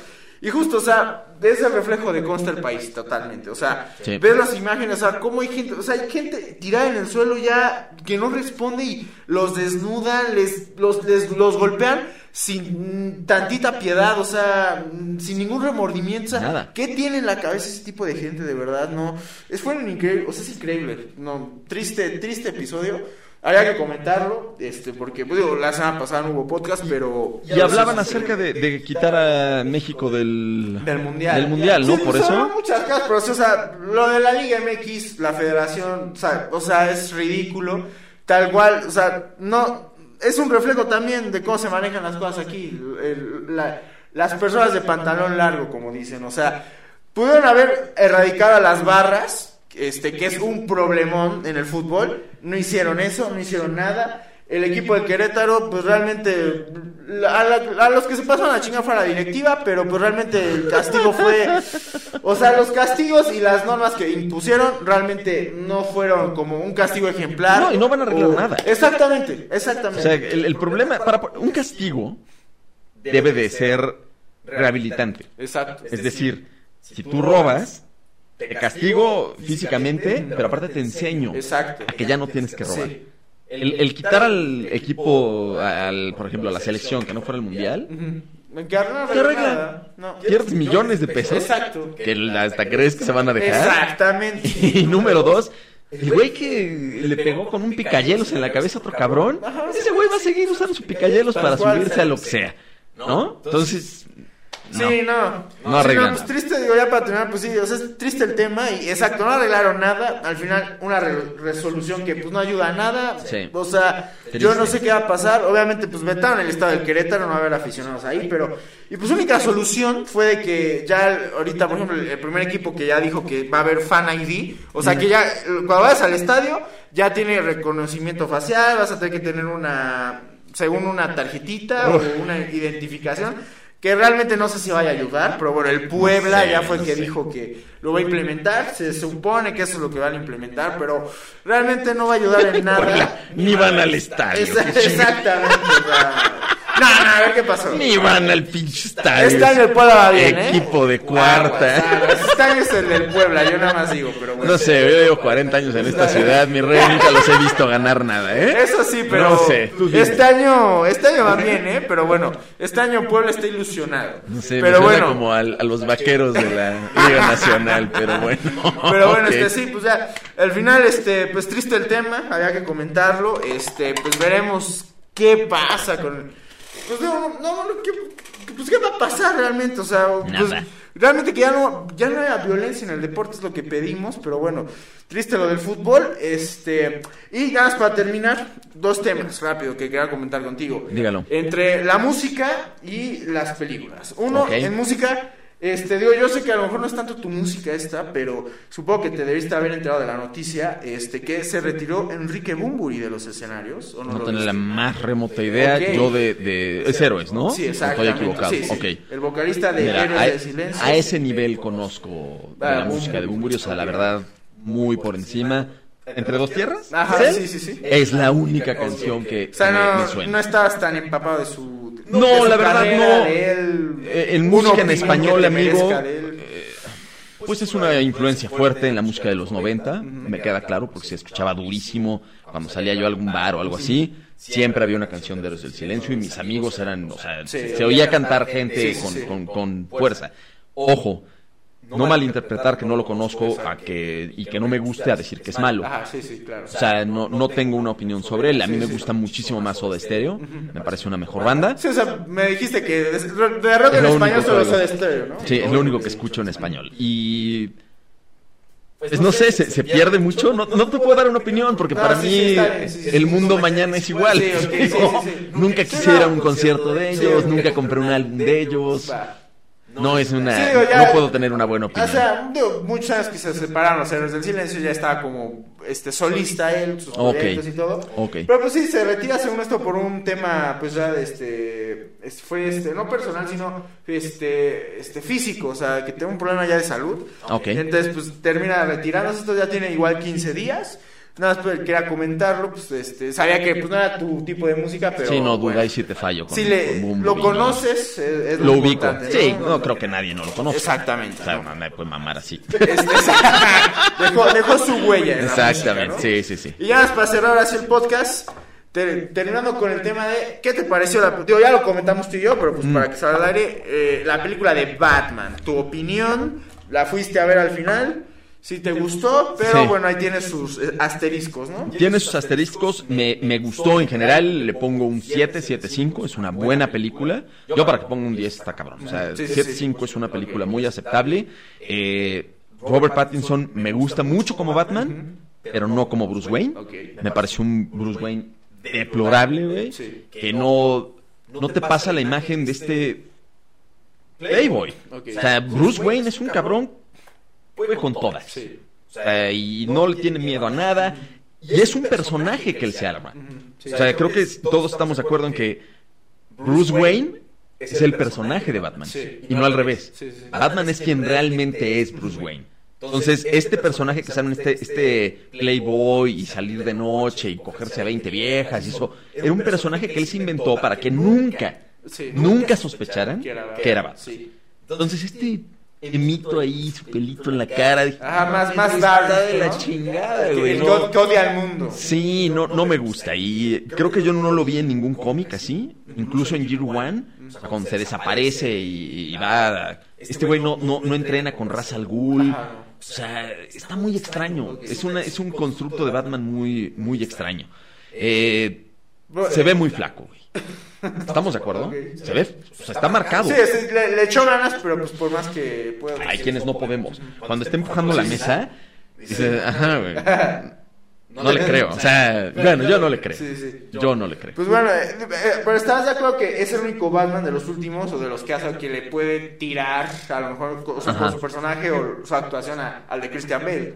B: Y justo, o sea, es el reflejo de cómo está el país totalmente. O sea,
A: Sí.
B: ves las imágenes, o sea, cómo hay gente, o sea, hay gente tirada en el suelo ya que no responde y los desnudan, les, los, les- los golpean sin tantita piedad, o sea, sin ningún remordimiento. O sea,
A: Nada.
B: ¿Qué tiene en la cabeza ese tipo de gente, de verdad? No, es fueron increíble, o sea, es increíble. No, triste, triste episodio. Habría que comentarlo, este, porque, pues, digo, la semana pasada no hubo podcast, pero...
A: Y hablaban acerca de, de quitar a México del...
B: Del mundial.
A: Del mundial, ¿no?
B: Sí,
A: Por eso...
B: muchas cosas, pero, o sea, lo de la Liga MX, la federación, o sea, o sea, es ridículo. Tal cual, o sea, no. Es un reflejo también de cómo se manejan las cosas aquí. el- la- las personas de pantalón largo, como dicen, o sea, pudieron haber erradicado a las barras, este, que es un problemón en el fútbol. No hicieron eso, no hicieron nada. El equipo de Querétaro, pues realmente, a, la- a los que se pasaron a chingar fue a la directiva, pero pues realmente el castigo fue, o sea, los castigos y las normas que impusieron realmente no fueron como un castigo ejemplar.
A: No, y no van a arreglar
B: o-
A: nada.
B: Exactamente,
A: O
B: exactamente.
A: sea, el, el problema... Para, un castigo debe de ser rehabilitante.
B: Exacto.
A: Es decir, si tú robas, te castigo físicamente, pero aparte te enseño
B: Exacto.
A: a que ya no tienes que robar.
B: Sí.
A: El, el quitar al equipo, al, por ejemplo, a la selección que no fuera el mundial, ¿Qué arregla?
B: No.
A: pierdes millones de pesos
B: Exacto.
A: que hasta crees que se van a dejar.
B: Exactamente.
A: Y número dos, el güey que le pegó con un picayelos en la cabeza a otro cabrón, ese güey va a seguir usando su picayelos para subirse a lo que sea. ¿No? Entonces, no.
B: Sí, no.
A: No
B: Sí,
A: arreglan
B: pues triste, digo, ya para terminar, pues sí, o sea, es triste el tema y exacto, no arreglaron nada. Al final, una re- resolución que pues no ayuda a nada.
A: Sí.
B: O sea,
A: Triste.
B: yo no sé qué va a pasar. Obviamente, pues vetaron el estado del Querétaro, no va a haber aficionados ahí, pero. Y pues, única solución fue de que ya ahorita, por ejemplo, el, primer equipo que ya dijo que va a haber fan ID, o sea, que ya cuando vayas al estadio, ya tiene reconocimiento facial, vas a tener que tener una. Según una tarjetita o una identificación. Que realmente no sé si vaya a ayudar, pero bueno, el Puebla
A: No sé,
B: ya fue el
A: no
B: que
A: sé.
B: dijo que lo va a implementar. Se supone que eso es lo que van a implementar, pero realmente no va a ayudar en nada.
A: Ni van al estadio.
B: Esa- exactamente. No, no, a ver qué pasó.
A: Ni van al pinche estadio.
B: Este año el Puebla va bien, ¿eh?
A: Equipo de cuarta.
B: año es el del Puebla, yo nada más digo, pero bueno.
A: No sé, yo llevo 40 años en esta ciudad, mi rey, nunca los he visto ganar nada, ¿eh?
B: Eso sí, pero
A: No sé,
B: este año, este año va bien, ¿eh? Pero bueno, este año Puebla está ilusionado.
A: No sé,
B: pero
A: me suena
B: bueno,
A: como al- a, los vaqueros de la Liga Nacional, pero bueno.
B: Pero bueno,
A: Ok.
B: este sí, pues ya, al final, este, pues triste el tema, había que comentarlo, este, pues veremos qué pasa con, pues no, no, no, ¿qué, pues qué va a pasar realmente, o sea, pues, realmente que ya no, ya no haya violencia en el deporte es lo que pedimos, pero bueno, triste lo del fútbol, este, y ya para terminar, dos temas rápido que quería comentar contigo.
A: Dígalo.
B: Entre la música y las películas. Uno, en música, este, digo, yo sé que a lo mejor no es tanto tu música esta, pero supongo que te debiste haber enterado de la noticia, este, que se retiró Enrique Bumburi de los escenarios, ¿o no,
A: No
B: lo
A: tengo la más remota idea. Yo de, de. Es héroes, ¿no?
B: Sí,
A: ¿O
B: exactamente.
A: Estoy equivocado.
B: Sí, sí.
A: Ok.
B: El vocalista de
A: Mira,
B: Héroes
A: a,
B: del Silencio.
A: a ese nivel conozco de
B: Ah,
A: la música de Bumburi, o sea, la verdad, muy por encima. ¿Entre dos tierras?
B: Ajá,
A: ¿Es
B: sí, sí, sí.
A: Es la única canción que,
B: O sea,
A: que me,
B: no,
A: me suena.
B: no estabas tan empapado de su...
A: No, la verdad, no.
B: él,
A: Eh, en
B: una
A: música en español, amigo,
B: él.
A: Pues es una influencia fuerte en la música de los 90, me queda claro, porque se escuchaba durísimo cuando salía yo a algún bar o algo así. Siempre había una canción de Héroes del Silencio y mis amigos eran, o sea, se oía cantar gente con, con- con fuerza. Ojo, no malinterpretar que no lo conozco a que, y que no me guste a decir que es malo.
B: Ajá, sí, sí, claro.
A: O sea, no, no tengo una opinión sobre él. A mí me gusta muchísimo más Soda Stereo. Me parece una mejor banda.
B: Sí, o sea, me dijiste que de, rock en español solo
A: oigo.
B: estéreo, ¿no?
A: Sí, es lo único que escucho en español. Y. Pues no sé, se, se pierde mucho. No, no te puedo dar una opinión porque
B: No,
A: para
B: sí,
A: mí
B: sí, está bien, sí, sí,
A: el
B: sí.
A: mundo mañana es igual.
B: Sí, ok, sí, sí, sí.
A: Nunca quisiera un concierto de
B: sí,
A: ellos, nunca compré un álbum de ellos.
B: Va.
A: No es una.
B: Sí, digo, ya-
A: no puedo tener una buena
B: O
A: opinión.
B: sea, digo, muchos años que se separaron los héroes del silencio, ya estaba como este solista él, sus
A: Ok.
B: proyectos y todo.
A: Ok.
B: Pero pues sí, se retira según esto por un tema, pues ya de este, es- fue este, no personal, sino este, este físico, o sea, que tengo un problema ya de salud.
A: Ok.
B: Entonces, pues termina retirándose, esto ya tiene igual 15 días. Nada más pues, quería comentarlo, pues este, sabía que pues no era tu tipo de música, pero
A: sí, no, duda y si te fallo. Con,
B: Si le,
A: con
B: lo conoces, es, es
A: Lo ubico.
B: importante,
A: Sí, no creo que nadie no lo conozca.
B: Exactamente,
A: O sea,
B: ¿no?
A: me puede mamar así.
B: Este, dejó, dejó su huella. en la
A: Exactamente,
B: música, ¿no?
A: sí, sí, sí.
B: Y ya más para cerrar así el podcast, ter- terminando con el tema de ¿qué te pareció la digo, ya lo comentamos tú y yo, pero
A: Mm.
B: pues para que salga al aire, eh, la película de Batman, tu opinión, la fuiste a ver al final, si te gustó, pero
A: Sí.
B: bueno, ahí tienes sus eh, asteriscos, ¿no?
A: Tiene sus asteriscos, me, me gustó en general, le pongo un 7, 7, 5, es una buena película. Yo para que ponga un 10 está cabrón. O sea,
B: Sí, sí,
A: 7,
B: sí.
A: 5 es una película muy aceptable. Eh, Robert Pattinson me gusta mucho como Batman, pero no como Bruce Wayne. Me pareció un Bruce Wayne deplorable, güey.
B: Sí.
A: Que no, no te pasa la imagen de este Playboy. O sea, Bruce Wayne es un cabrón, puede con todas.
B: Sí.
A: O sea, y no le tiene miedo a nada. Y es un personaje que él se arma.
B: Sí.
A: O sea, creo que todos estamos de acuerdo en que Bruce Wayne es el personaje de Batman.
B: Sí.
A: Y no al revés.
B: Sí, sí.
A: Batman es quien realmente es Bruce Wayne. Entonces, este personaje que sale en este, este Playboy y salir de noche y cogerse a 20 viejas y eso, era un personaje que él se inventó para que nunca, nunca sospecharan
B: Que era
A: Batman. Entonces, este emito ahí, su pelito en la cara. dije,
B: Ajá, más, más
A: está
B: dark,
A: de la
B: ¿no?
A: chingada, güey.
B: el
A: no.
B: que, odia al mundo.
A: Sí, no, no me gusta. Y creo que yo no lo vi en ningún cómic así. Incluso en Year One, cuando se desaparece y, y va. Este güey no, no, no entrena con Ra's al Ghul. O sea, está muy extraño. Es, una, es un constructo de Batman muy, muy extraño. Eh, se ve muy flaco, güey. ¿Estamos de acuerdo? Se ve, o sea, está marcado.
B: Sí, sí, le, le echó ganas, pero pues por más que pueda.
A: Hay quienes no podemos. Cuando está empujando la mesa, dice, ajá, güey. No le creo. O sea, bueno, yo no le creo.
B: Sí, sí.
A: Yo no le creo.
B: Pues bueno, eh, eh, pero estás de acuerdo que es el único Batman de los últimos o de los que hace que le puede tirar a lo mejor con su, su personaje o su actuación a- al de Christian Bale.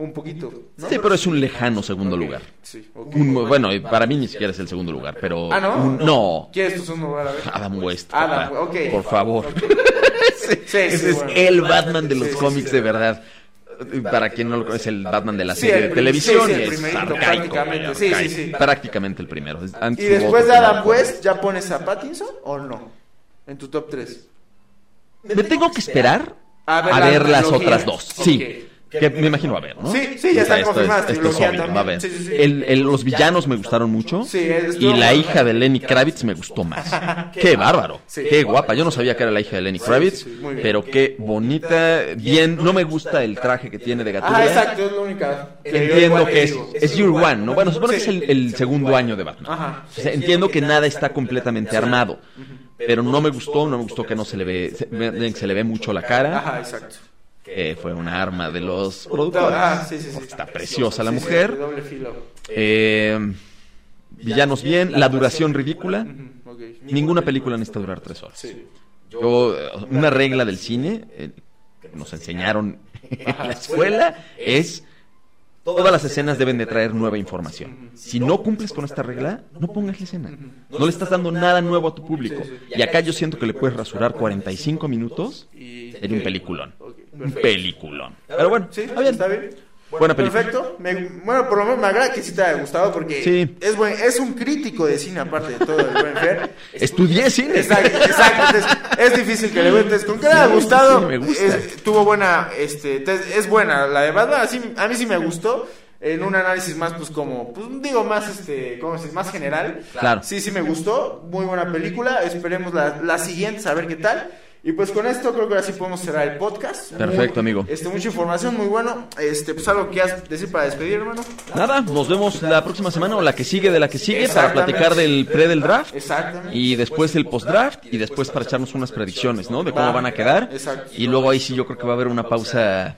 B: Un poquito. ¿no?
A: Sí, pero es un lejano segundo lugar.
B: Sí, ok.
A: Un- bueno, y para mí ni siquiera es el segundo lugar, pero...
B: Ah, ¿no?
A: un- no.
B: ¿Quieres tu segundo lugar? A ver.
A: Adam West.
B: Adam,
A: papá.
B: ok.
A: Por favor.
B: Sí, sí,
A: Ese es
B: bueno.
A: el Batman de los cómics
B: sí.
A: de verdad. para quien no lo conoce, es el Batman de la serie de televisión.
B: sí, sí, el
A: es arcaico,
B: prácticamente, sí, sí.
A: Prácticamente el primero. Es antes
B: Y después de Adam West, ¿ya pones a Pattinson o no? En tu top 3.
A: Me tengo que esperar
B: A
A: a
B: ver
A: ver,
B: la
A: las otras dos. Sí. Que me imagino va a ver, ¿no?
B: Sí, sí, ya están
A: esto es- esto es
B: trilogía
A: obvio,
B: también.
A: va a haber.
B: Sí, sí, sí.
A: El- el- los villanos me gustaron mucho.
B: Sí, es-
A: y la hija de Lenny Kravitz me gustó más. qué bárbaro. Qué guapa. Yo no sabía que era la hija de Lenny Kravitz, pero qué bonita. Bien, no me gusta el traje que tiene de gatúbela.
B: Ah, exacto, es la única.
A: Entiendo que es, es Year One, ¿no? Bueno, supone que es el, el segundo año de Batman.
B: Ajá.
A: O sea, entiendo que nada está completamente armado. Pero no me gustó, no me gustó que no se le ve, se, se le ve mucho la cara.
B: Ajá, exacto.
A: Que fue una arma de los productores.
B: Ah, sí, sí, sí.
A: Porque Está preciosa la
B: Sí, sí,
A: mujer.
B: doble filo.
A: Eh, villanos bien, la duración ridícula. Ninguna película necesita durar tres horas. Yo, una regla del cine eh, que nos enseñaron en la escuela es todas las escenas deben de traer nueva información. Si no cumples con esta regla, no pongas la escena. No le estás dando nada nuevo a tu público. Y acá yo siento que le puedes rasurar 45 minutos en un peliculón.
B: Perfecto.
A: peliculón. Pero bueno,
B: Sí,
A: está bien.
B: está bien.
A: Buena película.
B: Perfecto. Me- bueno, por lo menos me agrada que sí te haya gustado porque
A: Sí.
B: es buen, es un crítico de cine aparte de todo el buen Fer.
A: Estudié cine.
B: Exacto, exacto. Entonces, es difícil que le cuentes. ¿Con qué le ha
A: Sí,
B: gustado?
A: sí, me gusta.
B: Es- tuvo buena, este, te- es buena. La de Batman, así, a mí sí me gustó. En un análisis más, pues como, pues digo, más, este, ¿cómo se? Más general.
A: Claro.
B: Sí, sí me gustó. Muy buena película. Esperemos la, la siguiente, a ver qué tal. Y pues con esto creo que ahora sí podemos cerrar el podcast.
A: Perfecto, amigo.
B: Este, mucha información, muy bueno. Este, pues algo que quieras decir para despedir, hermano.
A: Nada, nos vemos la próxima semana o la que sigue de la que sigue para platicar del pre del draft.
B: Exactamente.
A: Y después el post-draft y después para echarnos unas predicciones, ¿no? De cómo
B: Va.
A: van a quedar.
B: Exacto.
A: Y luego ahí sí yo creo que va a haber una pausa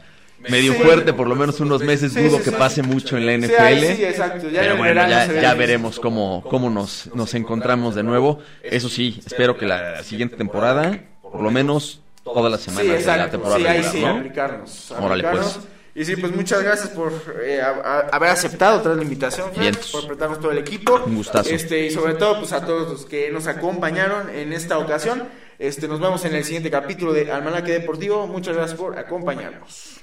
A: medio
B: Sí.
A: fuerte, por lo menos unos meses.
B: Sí,
A: Dudo
B: sí,
A: que pase mucho en la NFL.
B: exacto. Ya
A: Pero bueno, ya, ya veremos cómo, cómo nos, nos encontramos de nuevo. Eso sí, espero que la siguiente temporada, por lo menos todas las
B: Sí,
A: semanas de la temporada
B: Sí, ahí
A: regular,
B: sí,
A: ¿no?
B: aplicarnos.
A: Órale,
B: aplicarnos.
A: pues.
B: Y sí, pues muchas gracias por eh, a- a- haber aceptado otra la invitación,
A: Vientos.
B: por apretarnos todo el equipo.
A: Un gustazo.
B: Este, y sobre todo, pues a todos los que nos acompañaron en esta ocasión. Este, nos vemos en el siguiente capítulo de Almanaque Deportivo. Muchas gracias por acompañarnos.